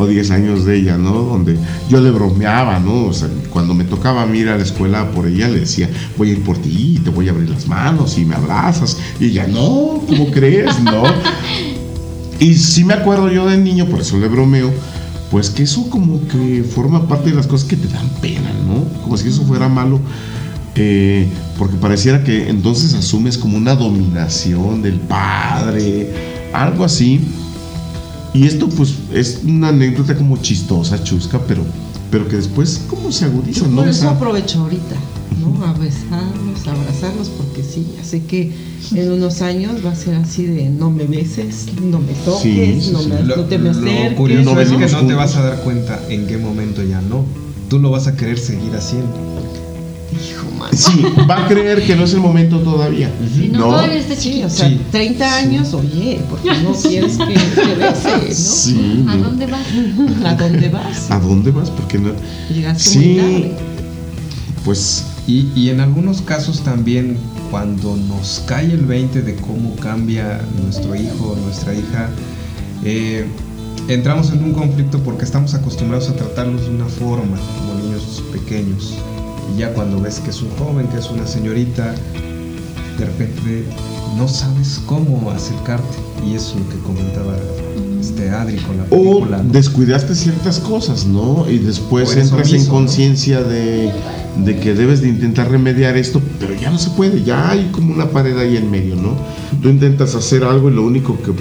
o 10 años de ella, ¿no? Donde yo le bromeaba, ¿no? O sea, cuando me tocaba a ir a la escuela por ella, le decía, voy a ir por ti, te voy a abrir las manos y me abrazas. Y ella, no, ¿cómo crees? No. Y sí me acuerdo yo de niño, por eso le bromeo, pues que eso como que forma parte de las cosas que te dan pena, ¿no? Como si eso fuera malo. eh, porque pareciera que entonces asumes como una dominación del padre, algo así. Y esto pues es una anécdota como chistosa, chusca, pero, pero que después como se agudiza, ¿no? Por O eso sea, aprovecho ahorita, ¿no? A besarlos, a abrazarlos, porque sí, ya sé que en unos años va a ser así de no me beses, no me toques, Sí, sí, no, sí. me, Lo, no te me lo acerques. curioso No es que venimos no te vas a dar cuenta en qué momento ya no. Tú lo vas a querer seguir haciendo. Sí, va a creer que no es el momento todavía. No, ¿no? todavía está Sí, chiquito. o sea, Sí, 30 años, oye, porque no quieres que te bese, Sí, ¿A ¿no? dónde vas? ¿no? [laughs] ¿A dónde vas? ¿A dónde vas? Porque no. Llegaste muy Sí, tarde. pues Y, y en algunos casos también cuando nos cae el 20 de cómo cambia nuestro hijo o nuestra hija, eh, entramos en un conflicto porque estamos acostumbrados a tratarlos de una forma como niños pequeños. Y ya cuando ves que es un joven, que es una señorita, de repente no sabes cómo acercarte. Y es lo que comentaba este Adri con la O película. ¿no? descuidaste ciertas cosas, ¿no? Y después O entras en conciencia de, de que debes de intentar remediar esto, pero ya no se puede, ya hay como una pared ahí en medio, ¿no? Tú intentas hacer algo y lo único que,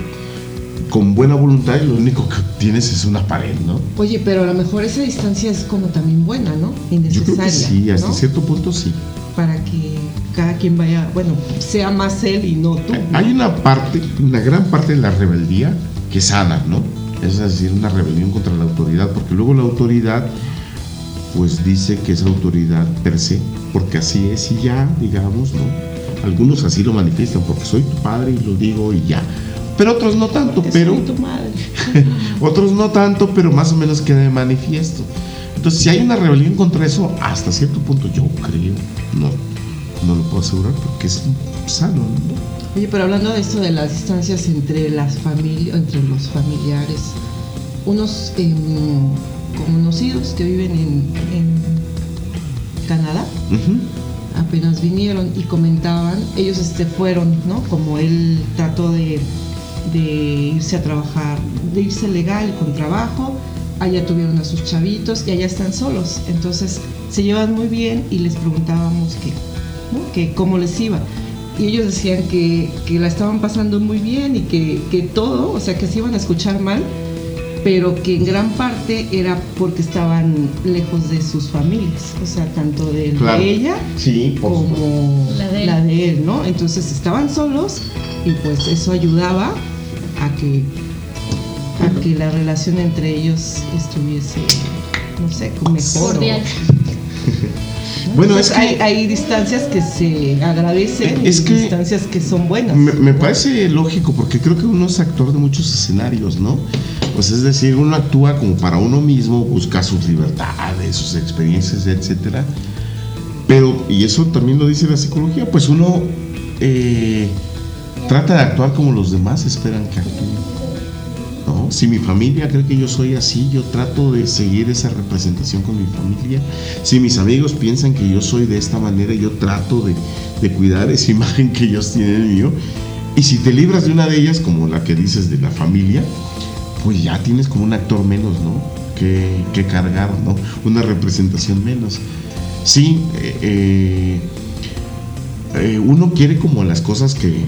con buena voluntad, y lo único que tienes es una pared, ¿no? Oye, pero a lo mejor esa distancia es como también buena, ¿no? Yo Innecesaria. creo que sí, hasta ¿no? cierto punto sí. Para que cada quien vaya, bueno, sea más él y no tú. ¿no? Hay una parte, una gran parte de la rebeldía que sana, ¿no? Es decir, una rebelión contra la autoridad, porque luego la autoridad, pues dice que es autoridad per se, porque así es y ya, digamos, ¿no? Algunos así lo manifiestan, porque soy tu padre y lo digo y ya. Pero otros no tanto, Que pero tu madre. [laughs] otros no tanto, pero más o menos queda de manifiesto. Entonces, si hay una rebelión contra eso, hasta cierto punto yo creo, no, no lo puedo asegurar porque es sano, ¿no? Oye, pero hablando de esto de las distancias entre las familias, entre los familiares, unos em, conocidos que viven en, en Canadá apenas vinieron y comentaban, ellos este fueron, ¿no? Como él trató de, de irse a trabajar, de irse legal con trabajo, allá tuvieron a sus chavitos y allá están solos, entonces se llevan muy bien y les preguntábamos que, ¿no? que cómo les iba. Y ellos decían que, que la estaban pasando muy bien y que, que todo, o sea, que se iban a escuchar mal, pero que en gran parte era porque estaban lejos de sus familias, o sea, tanto de, Claro. de ella Sí, como La de él. la de él, ¿no? Entonces estaban solos y pues eso ayudaba a que a que la relación entre ellos estuviese, no sé, como mejor. [laughs] Bueno, Entonces, es que- hay, hay distancias que se agradecen Es y que distancias que son buenas. Me, me parece lógico porque creo que uno es actor de muchos escenarios, ¿no? Pues es decir, uno actúa como para uno mismo, busca sus libertades, sus experiencias, etcétera. Pero, y eso también lo dice la psicología, pues uno eh, trata de actuar como los demás esperan que actúe. ¿no? Si mi familia cree que yo soy así, yo trato de seguir esa representación con mi familia. Si mis amigos piensan que yo soy de esta manera, yo trato de, de cuidar esa [laughs] imagen que ellos tienen mío. Y si te libras de una de ellas, como la que dices de la familia, pues ya tienes como un actor menos, ¿no? Que, que cargar, ¿no? Una representación menos. Sí, eh, eh, eh, uno quiere como las cosas que,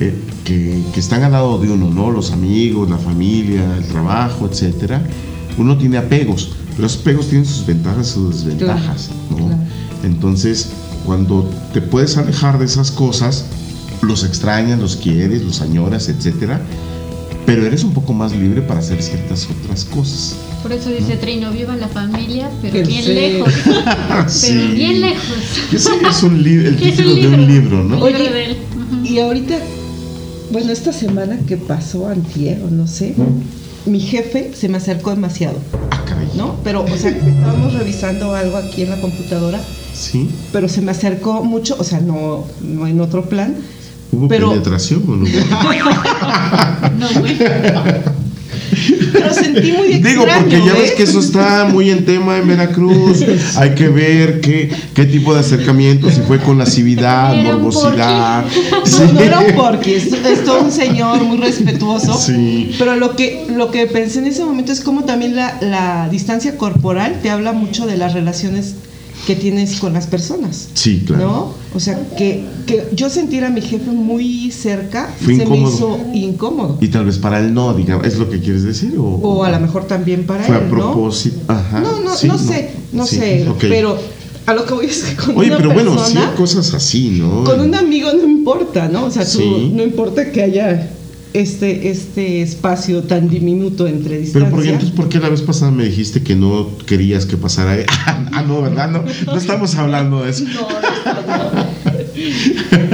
eh, que, que están al lado de uno, ¿no? Los amigos, la familia, el trabajo, etcétera. Uno tiene apegos, pero esos apegos tienen sus ventajas y sus desventajas, ¿no? claro. Entonces, cuando te puedes alejar de esas cosas, los extrañas, los quieres, los añoras, etcétera, pero eres un poco más libre para hacer ciertas otras cosas. Por eso dice Trino, viva la familia, pero Que [laughs] bien sí. lejos. Pero Sí. bien lejos. Ese es un el ¿Qué [laughs] es título un de un libro? ¿no? Oye. Y ahorita, bueno, esta semana que pasó, antier, o no sé, mi jefe se me acercó demasiado, Ah. ¿no? Pero, o sea, estábamos revisando algo aquí en la computadora, Sí. pero se me acercó mucho, o sea, no, no en otro plan, ¿Hubo Pero- penetración o no? [laughs] No, güey. [laughs] pero sentí muy extraño, Digo, porque ya ves ¿eh? que eso está muy en tema en Veracruz. [laughs] Hay que ver qué, qué tipo de acercamiento, si fue con lascividad, morbosidad. [laughs] No, no era un porqui, es, es todo un señor muy respetuoso. Sí. Pero lo que, lo que pensé en ese momento es como también la, la distancia corporal te habla mucho de las relaciones que tienes con las personas. Sí, claro. ¿No? O sea, que, que yo sentir a mi jefe muy cerca Fue se incómodo. me hizo incómodo. Y tal vez para él no, digamos, ¿es lo que quieres decir? O, O a lo mejor también para fue él, a ¿no? propósito. Ajá. No, no, sí, no sé, no Sí, sé, pero a lo que voy es que con Oye, una pero bueno, sí hay cosas así, ¿no? con un amigo no importa, ¿no? O sea, tú, Sí. no importa que haya este, este espacio tan diminuto entre distancia. Pero por qué, entonces, ¿por qué la vez pasada me dijiste que no querías que pasara? [laughs] Ah, no, ¿verdad? No, no estamos hablando de eso.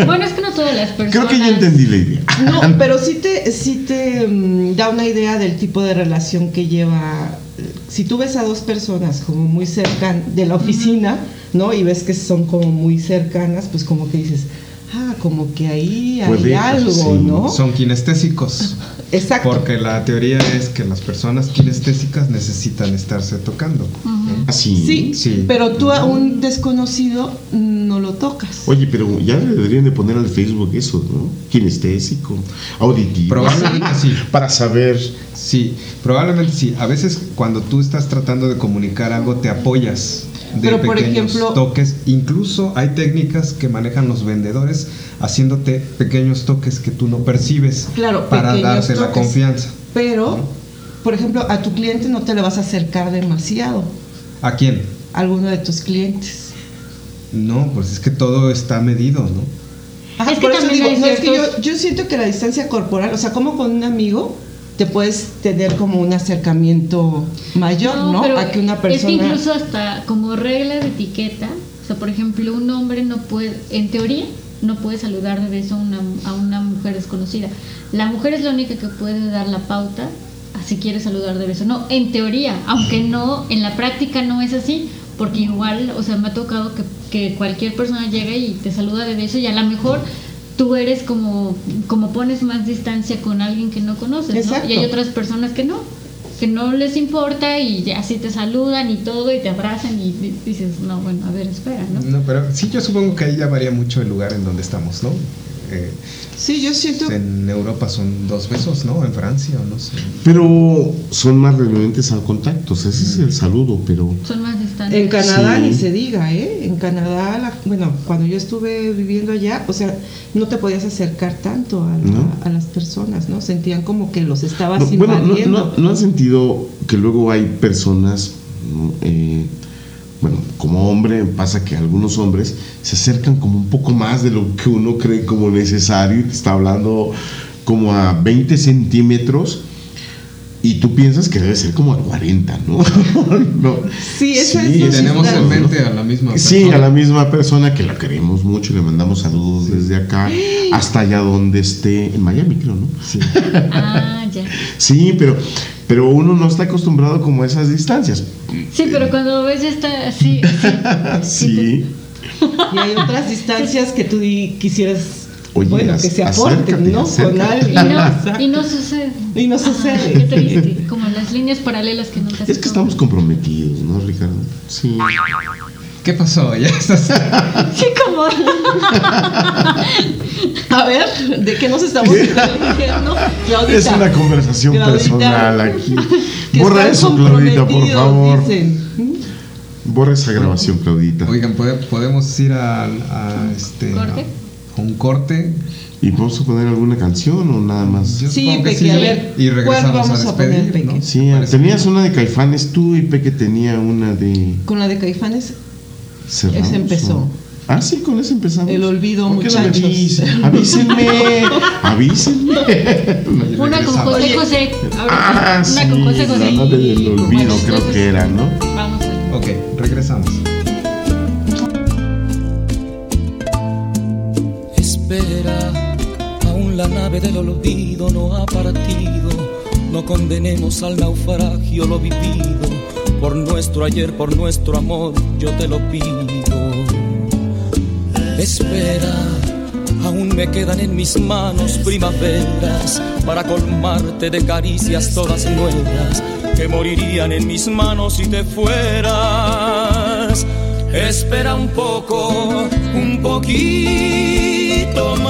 Bueno, es que no todas las personas. Creo que ya entendí la idea. No, [laughs] pero sí te, sí te mm, da una idea del tipo de relación que lleva. Si tú ves a dos personas como muy cercanas de la oficina, ¿no? Y ves que son como muy cercanas, pues como que dices, ah, como que ahí hay algo, sí, ¿no? Son kinestésicos. [laughs] Exacto. Porque la teoría es que las personas kinestésicas necesitan estarse tocando. Así. Sí, Sí. pero tú a un desconocido no lo tocas. Oye, pero ya le deberían de poner al Facebook eso, ¿no? Kinestésico, auditivo. Probablemente sí. Para saber. Sí, probablemente sí. A veces cuando tú estás tratando de comunicar algo te apoyas de Pero, por pequeños ejemplo- toques. Incluso hay técnicas que manejan los vendedores haciéndote pequeños toques que tú no percibes Claro, para darte la confianza. Pero, por ejemplo, a tu cliente no te le vas a acercar demasiado. ¿A quién? A alguno de tus clientes. No, pues es que todo está medido, ¿no? Ajá, Es que eso también digo, hay no, es que ciertos- yo, yo siento que la distancia corporal, o sea, como con un amigo, te puedes tener como un acercamiento mayor, ¿no? pero A que una Es persona. que incluso hasta como regla de etiqueta, o sea, por ejemplo, un hombre no puede, en teoría, no puede saludar de beso a una, a una mujer desconocida. La mujer es la única que puede dar la pauta si quieres saludar de beso. No, en teoría, aunque no, en la práctica no es así, porque igual, o sea, me ha tocado que, que cualquier persona llegue y te saluda de beso y a lo mejor tú eres como, como pones más distancia con alguien que no conoces, ¿no? Y hay otras personas que no, que no les importa y así te saludan y todo y te abrazan y di- dices, no, bueno, a ver, espera, ¿no? No, pero sí, yo supongo que ahí ya varía mucho el lugar en donde estamos, ¿no? Eh, Sí, yo siento. en Europa son dos besos, ¿no? En Francia, o no sé. Pero son más renuentes a contactos, ese es el saludo, pero Son más distantes. En Canadá Sí. ni se diga, ¿eh? En Canadá, la- bueno, cuando yo estuve viviendo allá, o sea, no te podías acercar tanto a, la- ¿No? a las personas, ¿no? Sentían como que los estabas No, bueno, no, invadiendo. no, ¿no han sentido que luego hay personas, eh, bueno, como hombre pasa que algunos hombres se acercan como un poco más de lo que uno cree como necesario y te está hablando como a 20 centímetros y tú piensas que debe ser como a 40, ¿no? [laughs] No. Sí, esa es Y tenemos en mente a la misma Sí, persona. a la misma persona que la queremos mucho, le mandamos saludos desde acá hasta allá donde esté, en Miami creo, ¿no? Sí. Ah, ya. Sí, pero, pero uno no está acostumbrado como a esas distancias. Sí, pero cuando lo ves ya está así. Sí. Y hay otras distancias que tú quisieras, Oye, bueno, que se aporten, acércate, ¿no? Con acércate. Y alguien. no, y no sucede. Y no Qué sucede. triste. Como las líneas paralelas que nunca se Es que estamos comprometidos, ¿no, Ricardo? Sí. ¿Qué pasó? [laughs] Ya estás. Sí, como. A ver, ¿de qué nos estamos diciendo? Claudita, Es una conversación Claudita, personal aquí. [laughs] Borra eso, Claudita, por favor. dicen. Borra esa grabación, Claudita. Oigan, ¿pode- podemos ir a, a este. ¿Corte? a un corte. ¿Y vamos a poner alguna canción o nada más? Yo Sí, Peque, a ver, Y ¿cuál regresamos vamos a a poner? ¿no? Sí, tenías una de Caifanes tú y Peque tenía una de Con la de Caifanes, Cerramos, Ese empezó. Ah, sí, con ese empezamos. El olvido, ¿Por qué no me muchachos. [laughs] Avísenme, avísenme. [laughs] Una con José. José. Ahora, Ah, una sí, con José la José. nave del olvido Bueno, creo que era, ¿no? Vamos a Ok, regresamos. Espera, aún la nave del olvido no ha partido. No condenemos al naufragio lo vivido. Por nuestro ayer, por nuestro amor, yo te lo pido. Espera, aún me quedan en mis manos primaveras para colmarte de caricias todas nuevas que morirían en mis manos si te fueras. Espera un poco, un poquito más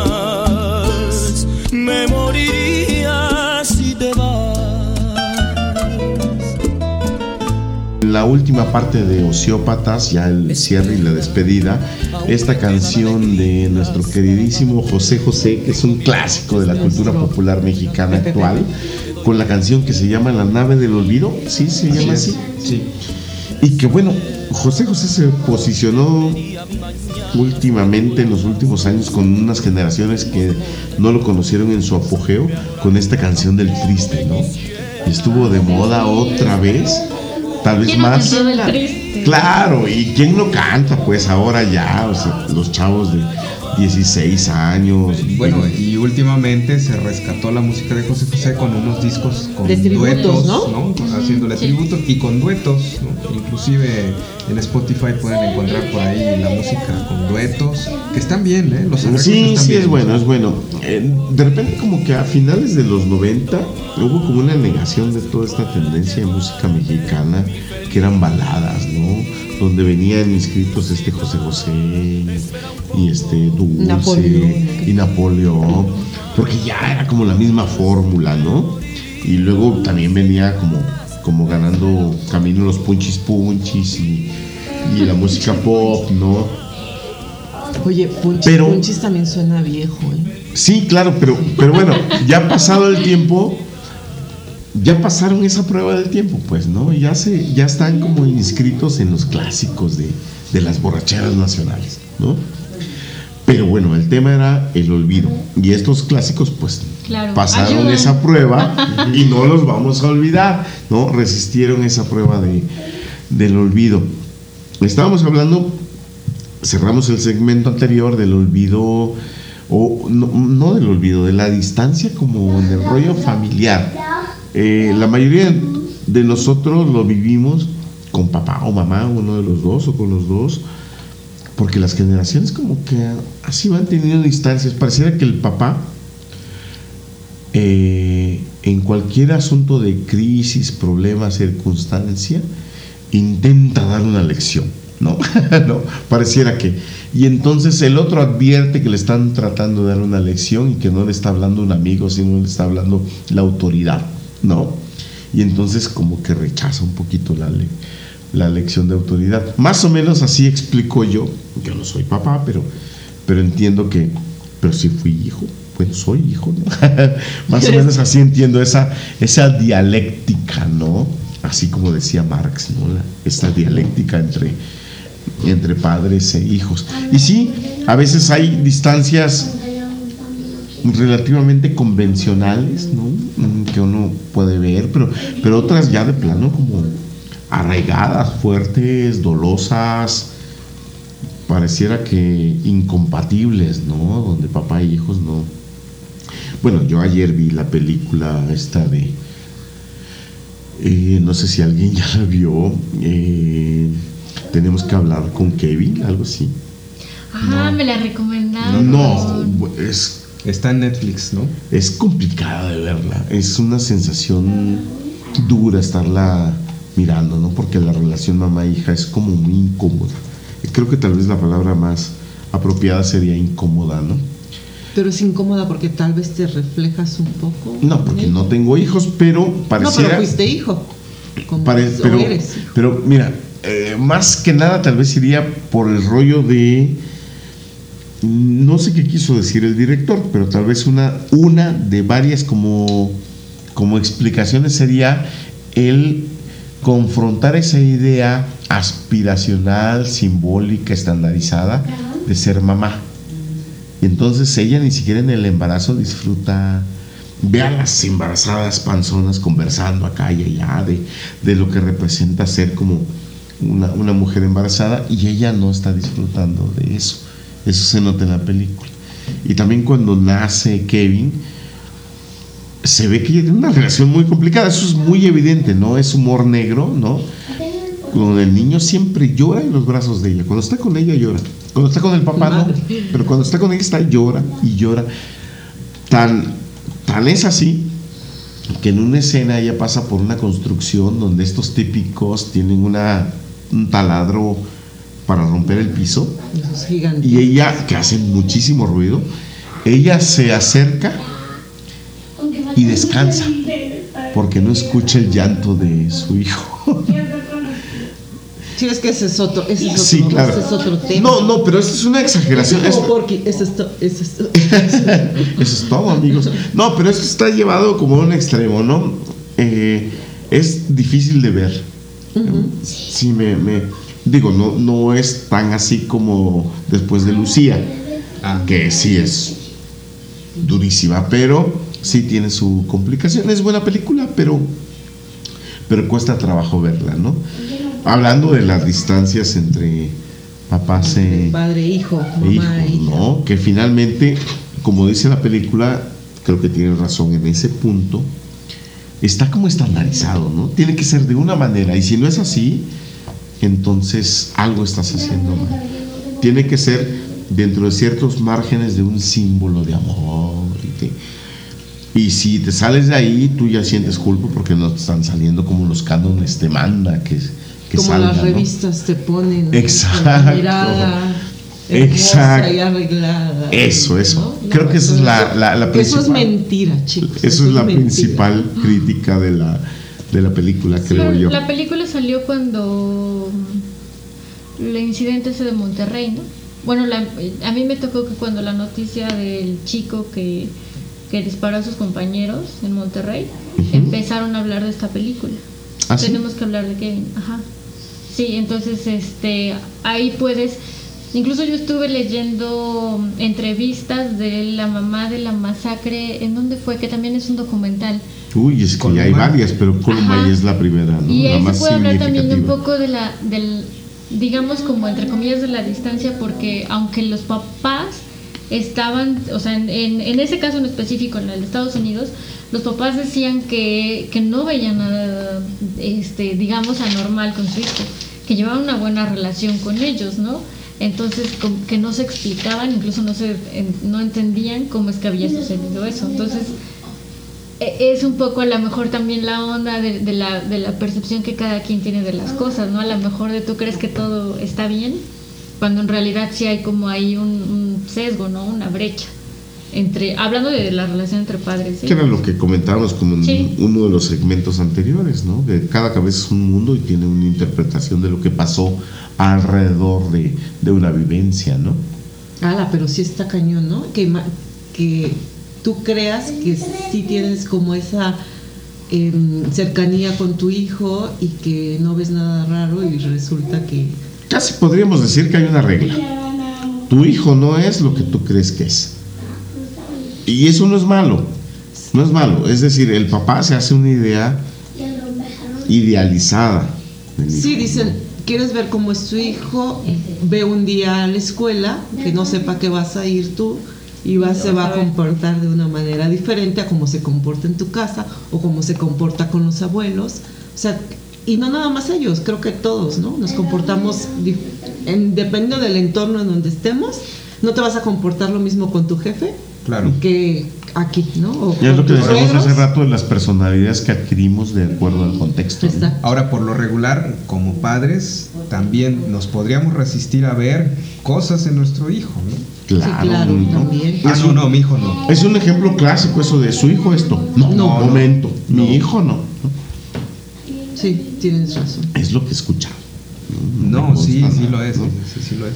En la última parte de Ociópatas, ya el cierre y la despedida, esta canción de nuestro queridísimo José José, que es un clásico de la cultura popular mexicana actual, con la canción que se llama La nave del olvido, ¿sí se llama así? Sí. Y que bueno, José José se posicionó últimamente en los últimos años con unas generaciones que no lo conocieron en su apogeo con esta canción del triste, ¿no? Estuvo de moda otra vez, tal vez ¿Quién no más. triste? Claro, ¿y quién lo canta? Pues ahora ya, o sea, los chavos de 16 años. Bueno, y últimamente se rescató la música de José José con unos discos con De tributos, duetos, ¿no? Haciéndole Sí. tributos y con duetos, ¿no? Inclusive en Spotify pueden encontrar por ahí la música con duetos, que están bien, ¿eh? Los arreglos Sí, están sí, bien. es bueno, es bueno. Eh, de repente como que a finales de los 90 hubo como una negación de toda esta tendencia de música mexicana, que eran baladas, ¿no? Donde venían inscritos este José José y este Dulce Napoleón. y Napoleón, porque ya era como la misma fórmula, ¿no? Y luego también venía como, como ganando camino los punchis punchis y, y la música pop, ¿no? Oye, Punchis, Pero- Punchis también suena viejo, ¿eh? Sí, claro, pero, pero bueno, ya pasado el tiempo, ya pasaron esa prueba del tiempo, pues, ¿no? Ya se, ya están como inscritos en los clásicos de, de las borracheras nacionales, ¿no? Pero bueno, el tema era el olvido. Y estos clásicos, pues, Claro, pasaron ayudan. esa prueba [laughs] y no los vamos a olvidar, ¿no? Resistieron esa prueba de, del olvido. Estábamos hablando, cerramos el segmento anterior del olvido, o no, no del olvido, de la distancia como en el rollo familiar. Eh, la mayoría de nosotros lo vivimos con papá o mamá, uno de los dos o con los dos, porque las generaciones como que así van teniendo distancias. Pareciera que el papá, eh, en cualquier asunto de crisis, problema, circunstancia, intenta dar una lección, ¿no? [laughs] ¿no? Pareciera que. Y entonces el otro advierte que le están tratando de dar una lección y que no le está hablando un amigo, sino le está hablando la autoridad, ¿no? Y entonces como que rechaza un poquito la, la lección de autoridad. Más o menos así explico yo. Yo no soy papá, pero, pero entiendo que, pero sí fui hijo. Bueno, soy hijo, ¿no? [laughs] Más o menos así entiendo esa, esa dialéctica, ¿no? Así como decía Marx, ¿no? Esta dialéctica entre, entre padres e hijos. Y sí, a veces hay distancias relativamente convencionales, ¿no? Mm, Que uno puede ver, pero, pero otras ya de plano como arraigadas, fuertes, dolosas, pareciera que incompatibles, ¿no? Donde papá e hijos no. Bueno, yo ayer vi la película esta de, eh, no sé si alguien [laughs] ya la vio, eh, tenemos que hablar con Kevin, algo así. Ah, me la recomendaron. No, es Está en Netflix, ¿no? es complicada de verla. Es una sensación dura estarla mirando, ¿no? Porque la relación mamá-hija es como muy incómoda. Creo que tal vez la palabra más apropiada sería incómoda, ¿no? Pero es incómoda porque tal vez te reflejas un poco. No, porque no tengo hijos, pero No, pareciera... pero fuiste hijo. Como pare- pero, eres hijo. pero mira, eh, más que nada tal vez iría por el rollo de... No sé qué quiso decir el director, pero tal vez una, una de varias como, como explicaciones sería el confrontar esa idea aspiracional, simbólica, estandarizada de ser mamá. Y entonces ella ni siquiera en el embarazo disfruta, ve a las embarazadas panzonas conversando acá y allá de, de lo que representa ser como una, una mujer embarazada y ella no está disfrutando de eso. Eso se nota en la película. Y también cuando nace Kevin, se ve que ella tiene una relación muy complicada. Eso es muy evidente, ¿no? Es humor negro, ¿no? Con el niño siempre llora en los brazos de ella. Cuando está con ella llora. Cuando está con el papá no. Pero cuando está con ella está llora y llora. Tan, tan es así que en una escena ella pasa por una construcción donde estos típicos tienen una, un taladro para romper el piso y ella, que hace muchísimo ruido, ella se acerca y descansa porque no escucha el llanto de su hijo. Sí, es que ese es otro, ese es otro, Sí, claro. ese es otro tema. No, no, pero esto es una exageración. Es Porky, ese es, to- ese es to- [laughs] Eso es todo, amigos. No, pero esto está llevado como a un extremo, ¿no? Eh, es difícil de ver. Sí, me, me- digo, no, no es tan así como después de Lucía, Ah. que sí es durísima, pero sí tiene su complicación. Es buena película, pero, pero cuesta trabajo verla, ¿no? Hablando de las distancias entre papás e, Padre, hijo, e mamá, hijos, hija. ¿no? Que finalmente, como dice la película, creo que tiene razón en ese punto, está como estandarizado, ¿no? Tiene que ser de una manera, y si no es así, entonces algo estás haciendo mal. Tiene que ser dentro de ciertos márgenes de un símbolo de amor. Y, te- y si te sales de ahí, tú ya sientes culpa porque no te están saliendo como los cánones te manda que, que Como las ¿no? revistas te ponen Exacto. mirada Exacto. y arreglada. Eso, eso. ¿no? Creo que esa es la- la- la Eso es principal. mentira, chicos. Eso es la mentira. principal crítica de la, de la película, creo Pero yo. La película salió cuando mm, el incidente ese de Monterrey, ¿no? bueno, la- a mí me tocó que cuando la noticia del chico que, que disparó a sus compañeros en Monterrey, empezaron a hablar de esta película. ¿Ah, sí? Tenemos que hablar de Kevin, ajá. Sí, entonces este ahí puedes incluso yo estuve leyendo entrevistas de la mamá de la masacre, ¿en dónde fue? Que también es un documental. Uy, es que hay varias, pero Columbine Ajá. es la primera, ¿no? Y la ahí se más puede hablar también de un poco de la, del, digamos como entre comillas de la distancia, porque aunque los papás estaban, o sea, en, en, en ese caso en específico, en el de Estados Unidos, los papás decían que, que no veían nada, este, digamos, anormal con su hijo, que llevaban una buena relación con ellos, ¿no? Entonces, que no se explicaban, incluso no se no entendían cómo es que había sucedido eso. Entonces, e- es un poco a lo mejor también la onda de, de la, de la percepción que cada quien tiene de las cosas, ¿no? A lo mejor de tú crees que todo está bien, cuando en realidad sí hay como ahí un, un sesgo, ¿no? Una brecha. Entre Hablando de la relación entre padres. ¿sí? Que era lo que comentábamos como en Sí. uno de los segmentos anteriores, ¿no? Que cada cabeza es un mundo y tiene una interpretación de lo que pasó alrededor de, de una vivencia, ¿no? Ala, pero sí está cañón, ¿no? Que, que tú creas que sí tienes como esa em, cercanía con tu hijo y que no ves nada raro y resulta que... Casi podríamos decir que hay una regla. Tu hijo no es lo que tú crees que es. Y eso no es malo. No es malo. Es decir, el papá se hace una idea idealizada. Sí, dicen, ¿quieres ver cómo es tu hijo? Ve un día a la escuela, que no sepa que vas a ir tú y va, se va a comportar de una manera diferente a cómo se comporta en tu casa o cómo se comporta con los abuelos. O sea, y no nada más ellos, creo que todos, ¿no? Nos comportamos, en, dependiendo del entorno en donde estemos, no te vas a comportar lo mismo con tu jefe Claro. que aquí, ¿no? O Ya es lo que decíamos hace rato de las personalidades que adquirimos de acuerdo al contexto. Ahora, por lo regular, como padres, también nos podríamos resistir a ver cosas en nuestro hijo, ¿no? Claro, Sí, claro, ¿no? también. Ah, no, no, mi hijo no. Es un ejemplo clásico eso de su hijo esto. No, no, No, no. momento. Mi hijo no. Sí, tienes razón. Es lo que he escuchado. No, sí, sí lo es, ¿no? sí, sí lo es.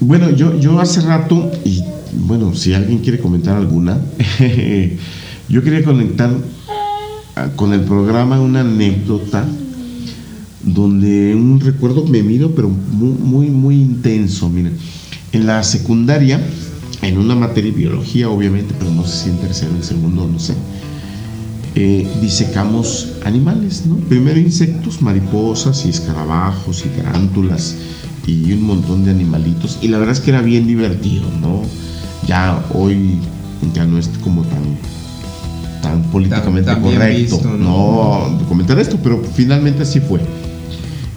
Bueno, yo, yo hace rato, y bueno, si alguien quiere comentar alguna, [laughs] yo quería conectar ah, con el programa una anécdota donde un recuerdo me miro, pero muy, muy, muy intenso. Miren, en la secundaria, en una materia de biología, obviamente, pero no sé si en tercero, en segundo, no sé, eh, disecamos animales, ¿no? Primero insectos, mariposas y escarabajos y tarántulas y un montón de animalitos. Y la verdad es que era bien divertido, ¿no? Ya hoy ya no es como tan tan políticamente tan correcto, visto, ¿no? ¿no? comentar esto, pero finalmente así fue.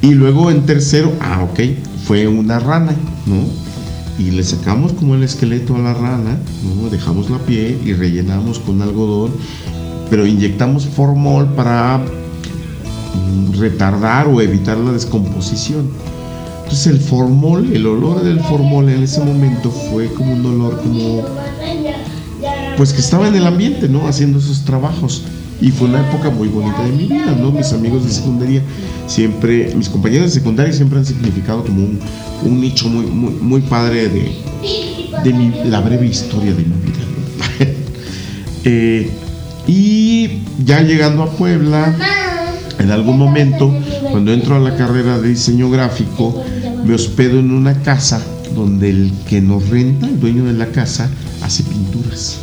Y luego en tercero, ah, ok, fue una rana, ¿no? Y le sacamos como el esqueleto a la rana, ¿no? Dejamos la piel y rellenamos con algodón, pero inyectamos formol para mm, retardar o evitar la descomposición. Entonces el formol, el olor del formol en ese momento fue como un olor como pues que estaba en el ambiente, ¿no? Haciendo esos trabajos. Y fue una época muy bonita de mi vida, ¿no? Mis amigos de secundaria siempre, mis compañeros de secundaria siempre han significado como un, un nicho muy, muy, muy padre de, de mi- la breve historia de mi vida. [laughs] Eh, y ya llegando a Puebla, en algún momento, cuando entro a la carrera de diseño gráfico, me hospedo en una casa donde el que nos renta, el dueño de la casa, hace pinturas,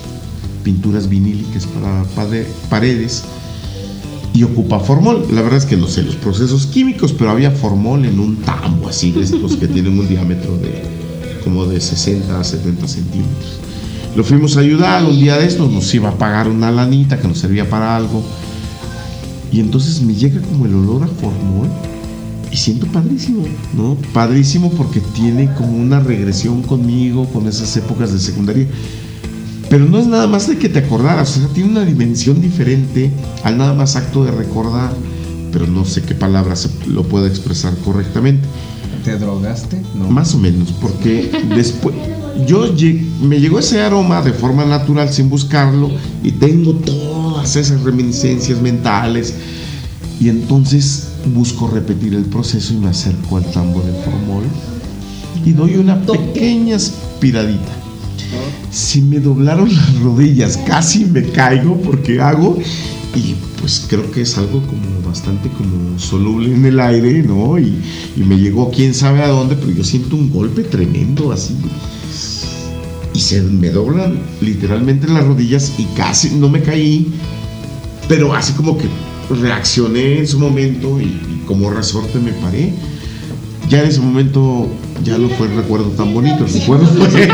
pinturas vinílicas para paredes y ocupa formol. La verdad es que no sé los procesos químicos, pero había formol en un tambo así de estos que tienen un diámetro de como de 60 a 70 centímetros. Lo fuimos a ayudar, un día de estos nos iba a pagar una lanita que nos servía para algo. Y entonces me llega como el olor a formol y siento padrísimo, ¿no? Padrísimo porque tiene como una regresión conmigo, con esas épocas de secundaria. Pero no es nada más de que te acordaras, o sea, tiene una dimensión diferente al nada más acto de recordar, pero no sé qué palabras lo puedo expresar correctamente. ¿Te drogaste? No. Más o menos, porque [laughs] después yo lle- me llegó ese aroma de forma natural sin buscarlo y tengo todas esas reminiscencias mentales y entonces busco repetir el proceso y me acerco al tambo de formol y doy una pequeña aspiradita. Si me doblaron las rodillas, casi me caigo porque hago y pues creo que es algo como bastante como soluble en el aire, ¿no? Y, y me llegó quién sabe a dónde, pero yo siento un golpe tremendo así. Y se me doblan literalmente las rodillas y casi no me caí, pero así como que reaccioné en su momento y, y como resorte me paré. Ya en ese momento ya no fue el recuerdo tan bonito, el recuerdo fue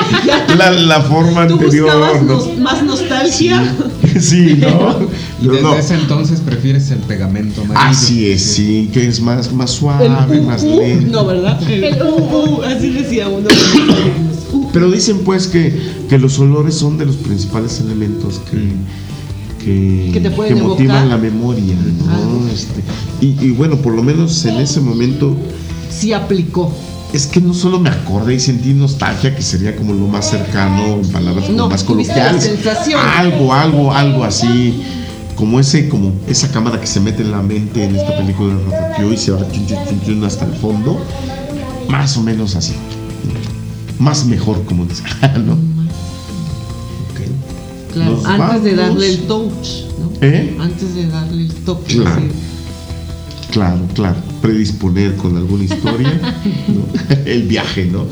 la, la forma ¿Tú anterior. buscabas ¿no? nos- más nostalgia? Sí, [laughs] ¿no? Y desde no. ese entonces prefieres el pegamento amarillo. Así es, sí, que es más, más El suave, uh, más uh, lento. no, ¿verdad? El, uh, uh, así decía uno. Pero dicen pues que, que los olores son de los principales elementos que, que, Que te pueden motivan la memoria, ¿no? algo. Este, y, y bueno, por lo menos en ese momento sí aplicó. es que no solo me acordé y sentí nostalgia, que sería como lo más cercano en palabras como No, más tuviste coloquiales. Algo, algo, algo así. Como ese, como esa cámara que se mete en la mente en esta película de Ratatouille y se va chun, chun, chun, chun hasta el fondo. Más o menos así. Más mejor, como dice. [laughs] ¿no? Claro, antes de darle el touch, ¿no? ¿Eh? Antes de darle el toque. Claro. Claro, claro. Predisponer con alguna historia. ¿no? [laughs] El viaje, ¿no?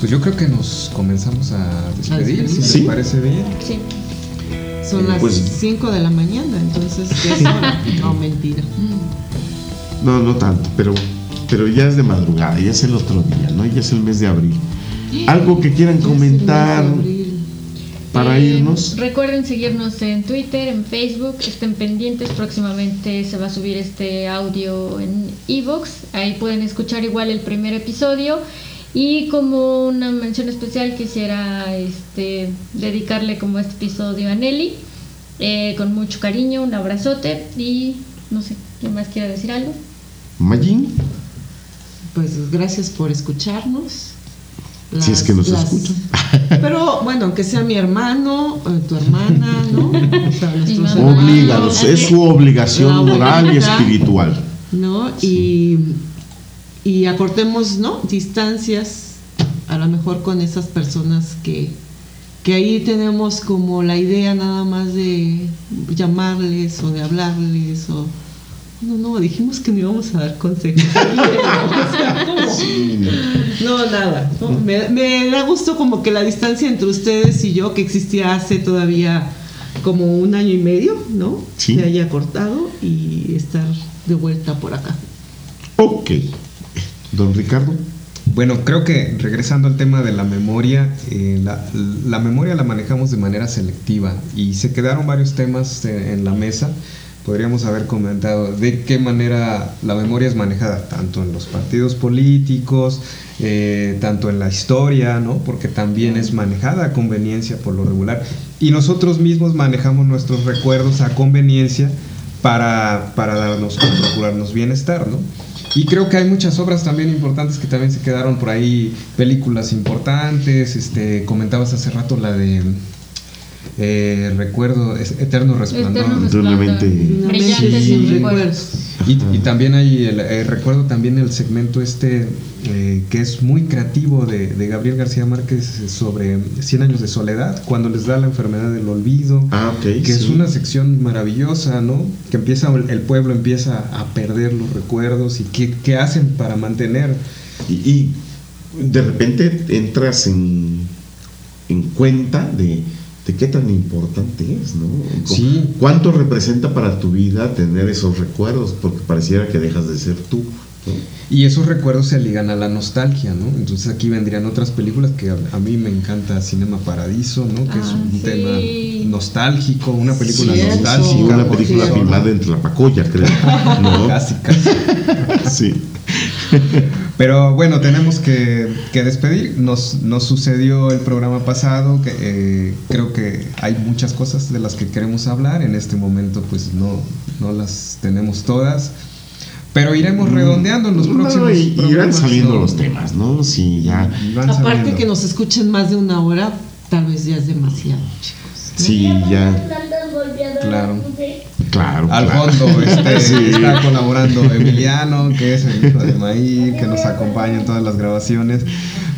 Pues yo creo que nos comenzamos a despedir, si Sí. parece bien. Sí. Son las Pues- 5 de la mañana, entonces ya es hora. [laughs] No, mentira. No, no tanto, pero, pero ya es de madrugada, ya es el otro día, ¿no? Ya es el mes de abril. [gasps] Algo que quieran Ya es el mes de comentar abril. Para Eh, irnos. Recuerden seguirnos en Twitter, en Facebook, estén pendientes, próximamente se va a subir este audio en Evox, ahí pueden escuchar igual el primer episodio y como una mención especial quisiera este, dedicarle como este episodio a Nelly, eh, con mucho cariño, un abrazote y no sé, ¿quién más quiera decir algo? Magin, Pues gracias por escucharnos. Si es que nos Las- escuchan. [laughs] Pero bueno, aunque sea mi hermano, eh, tu hermana, ¿no? [laughs] O sea, Oblígalos, es su obligación La moral y espiritual. ¿no? Y, y acortemos, ¿no? Distancias, a lo mejor con esas personas que, que ahí tenemos como la idea nada más de llamarles o de hablarles o... No, no, dijimos que no íbamos a dar consejos. [laughs] No. No, nada. ¿no? Me, me da gusto como que la distancia entre ustedes y yo, que existía hace todavía como un año y medio, ¿no? Sí. Se haya cortado y estar de vuelta por acá. Ok. Don Ricardo. Bueno, creo que regresando al tema de la memoria, eh, la, la memoria la manejamos de manera selectiva y se quedaron varios temas eh, en la mesa. Podríamos haber comentado de qué manera la memoria es manejada, tanto en los partidos políticos, eh, tanto en la historia, ¿no? Porque también es manejada a conveniencia por lo regular. Y nosotros mismos manejamos nuestros recuerdos a conveniencia para, para darnos, procurarnos bienestar, ¿no? Y creo que hay muchas obras también importantes que también se quedaron por ahí, películas importantes, este, comentabas hace rato la de eh, recuerdo, es Eterno Resplandor. Eterno Indudablemente. Brillantes Sí. sin recuerdos. Y, y también hay, el, eh, recuerdo también el segmento este eh, que es muy creativo de, de Gabriel García Márquez sobre 100 años de soledad, cuando les da la enfermedad del olvido. Ah, ok. que es una sección maravillosa, ¿no? Que empieza, el pueblo empieza a perder los recuerdos y qué, qué hacen para mantener. Y, y de repente entras en, en cuenta de, de qué tan importante es, ¿no? Sí. ¿Cuánto representa para tu vida tener esos recuerdos? Porque pareciera que dejas de ser tú. ¿no? Y esos recuerdos se ligan a la nostalgia, ¿no? Entonces aquí vendrían otras películas que a, a mí me encanta Cinema Paradiso, ¿no? Que es Ah, un sí. tema nostálgico, una película. Sí, nostálgica. una película filmada en Tlapacoya, creo. ¿no? [laughs] Casi, casi. [laughs] Sí. [laughs] Pero bueno, tenemos que, que despedir. Nos, nos sucedió el programa pasado, que eh, creo que hay muchas cosas de las que queremos hablar. En este momento pues no, no las tenemos todas. Pero iremos redondeando en los No, próximos y- y irán programas, saliendo ¿no? los temas, ¿no? Sí, ya. Aparte saliendo. que nos escuchen más de una hora, tal vez ya es demasiado, chicos. Sí, ya. Claro. Claro, Al claro. fondo este, [laughs] está colaborando Emiliano, que es el hijo de Maír, que nos acompaña en todas las grabaciones.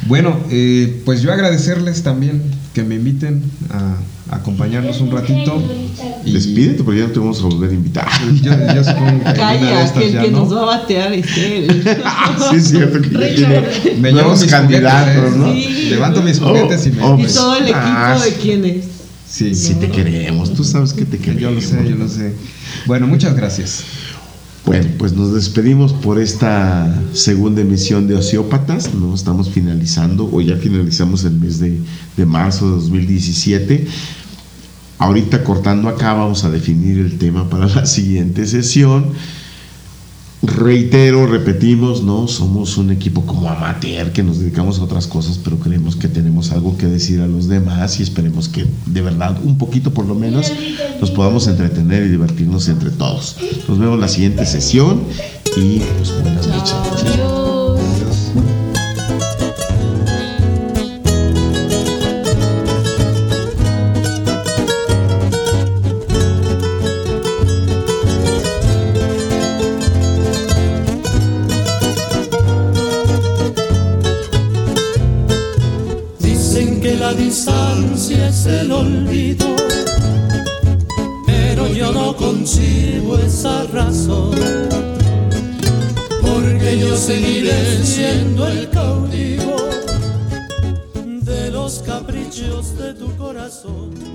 Bueno, eh, pues yo agradecerles también que me inviten a, acompañarnos un ratito. Y Despídete porque ya no te vamos a volver a invitar. [laughs] Yo, yo supongo que Calla, estas que el ya que no. nos va a batear es él. [laughs] sí, es cierto que ya tiene Me llevo mis candidatos, juguetes. ¿no? Sí. Levanto mis Oh, juguetes y me. oh, y todo el equipo ah, de quién es. Sí, Sí te queremos, tú sabes que te queremos. Yo lo sé, yo lo sé. Bueno, muchas gracias. Bueno, pues nos despedimos por esta segunda emisión de Ociópatas, ¿no? Estamos finalizando, o ya finalizamos el mes de, de marzo de 2017. Ahorita cortando acá vamos a definir el tema para la [laughs] siguiente sesión. Reitero, repetimos, ¿no? Somos un equipo como amateur que nos dedicamos a otras cosas, pero creemos que tenemos algo que decir a los demás y esperemos que de verdad, un poquito por lo menos, nos podamos entretener y divertirnos entre todos. Nos vemos en la siguiente sesión y pues buenas noches. Porque yo seguiré siendo el cautivo de los caprichos de tu corazón.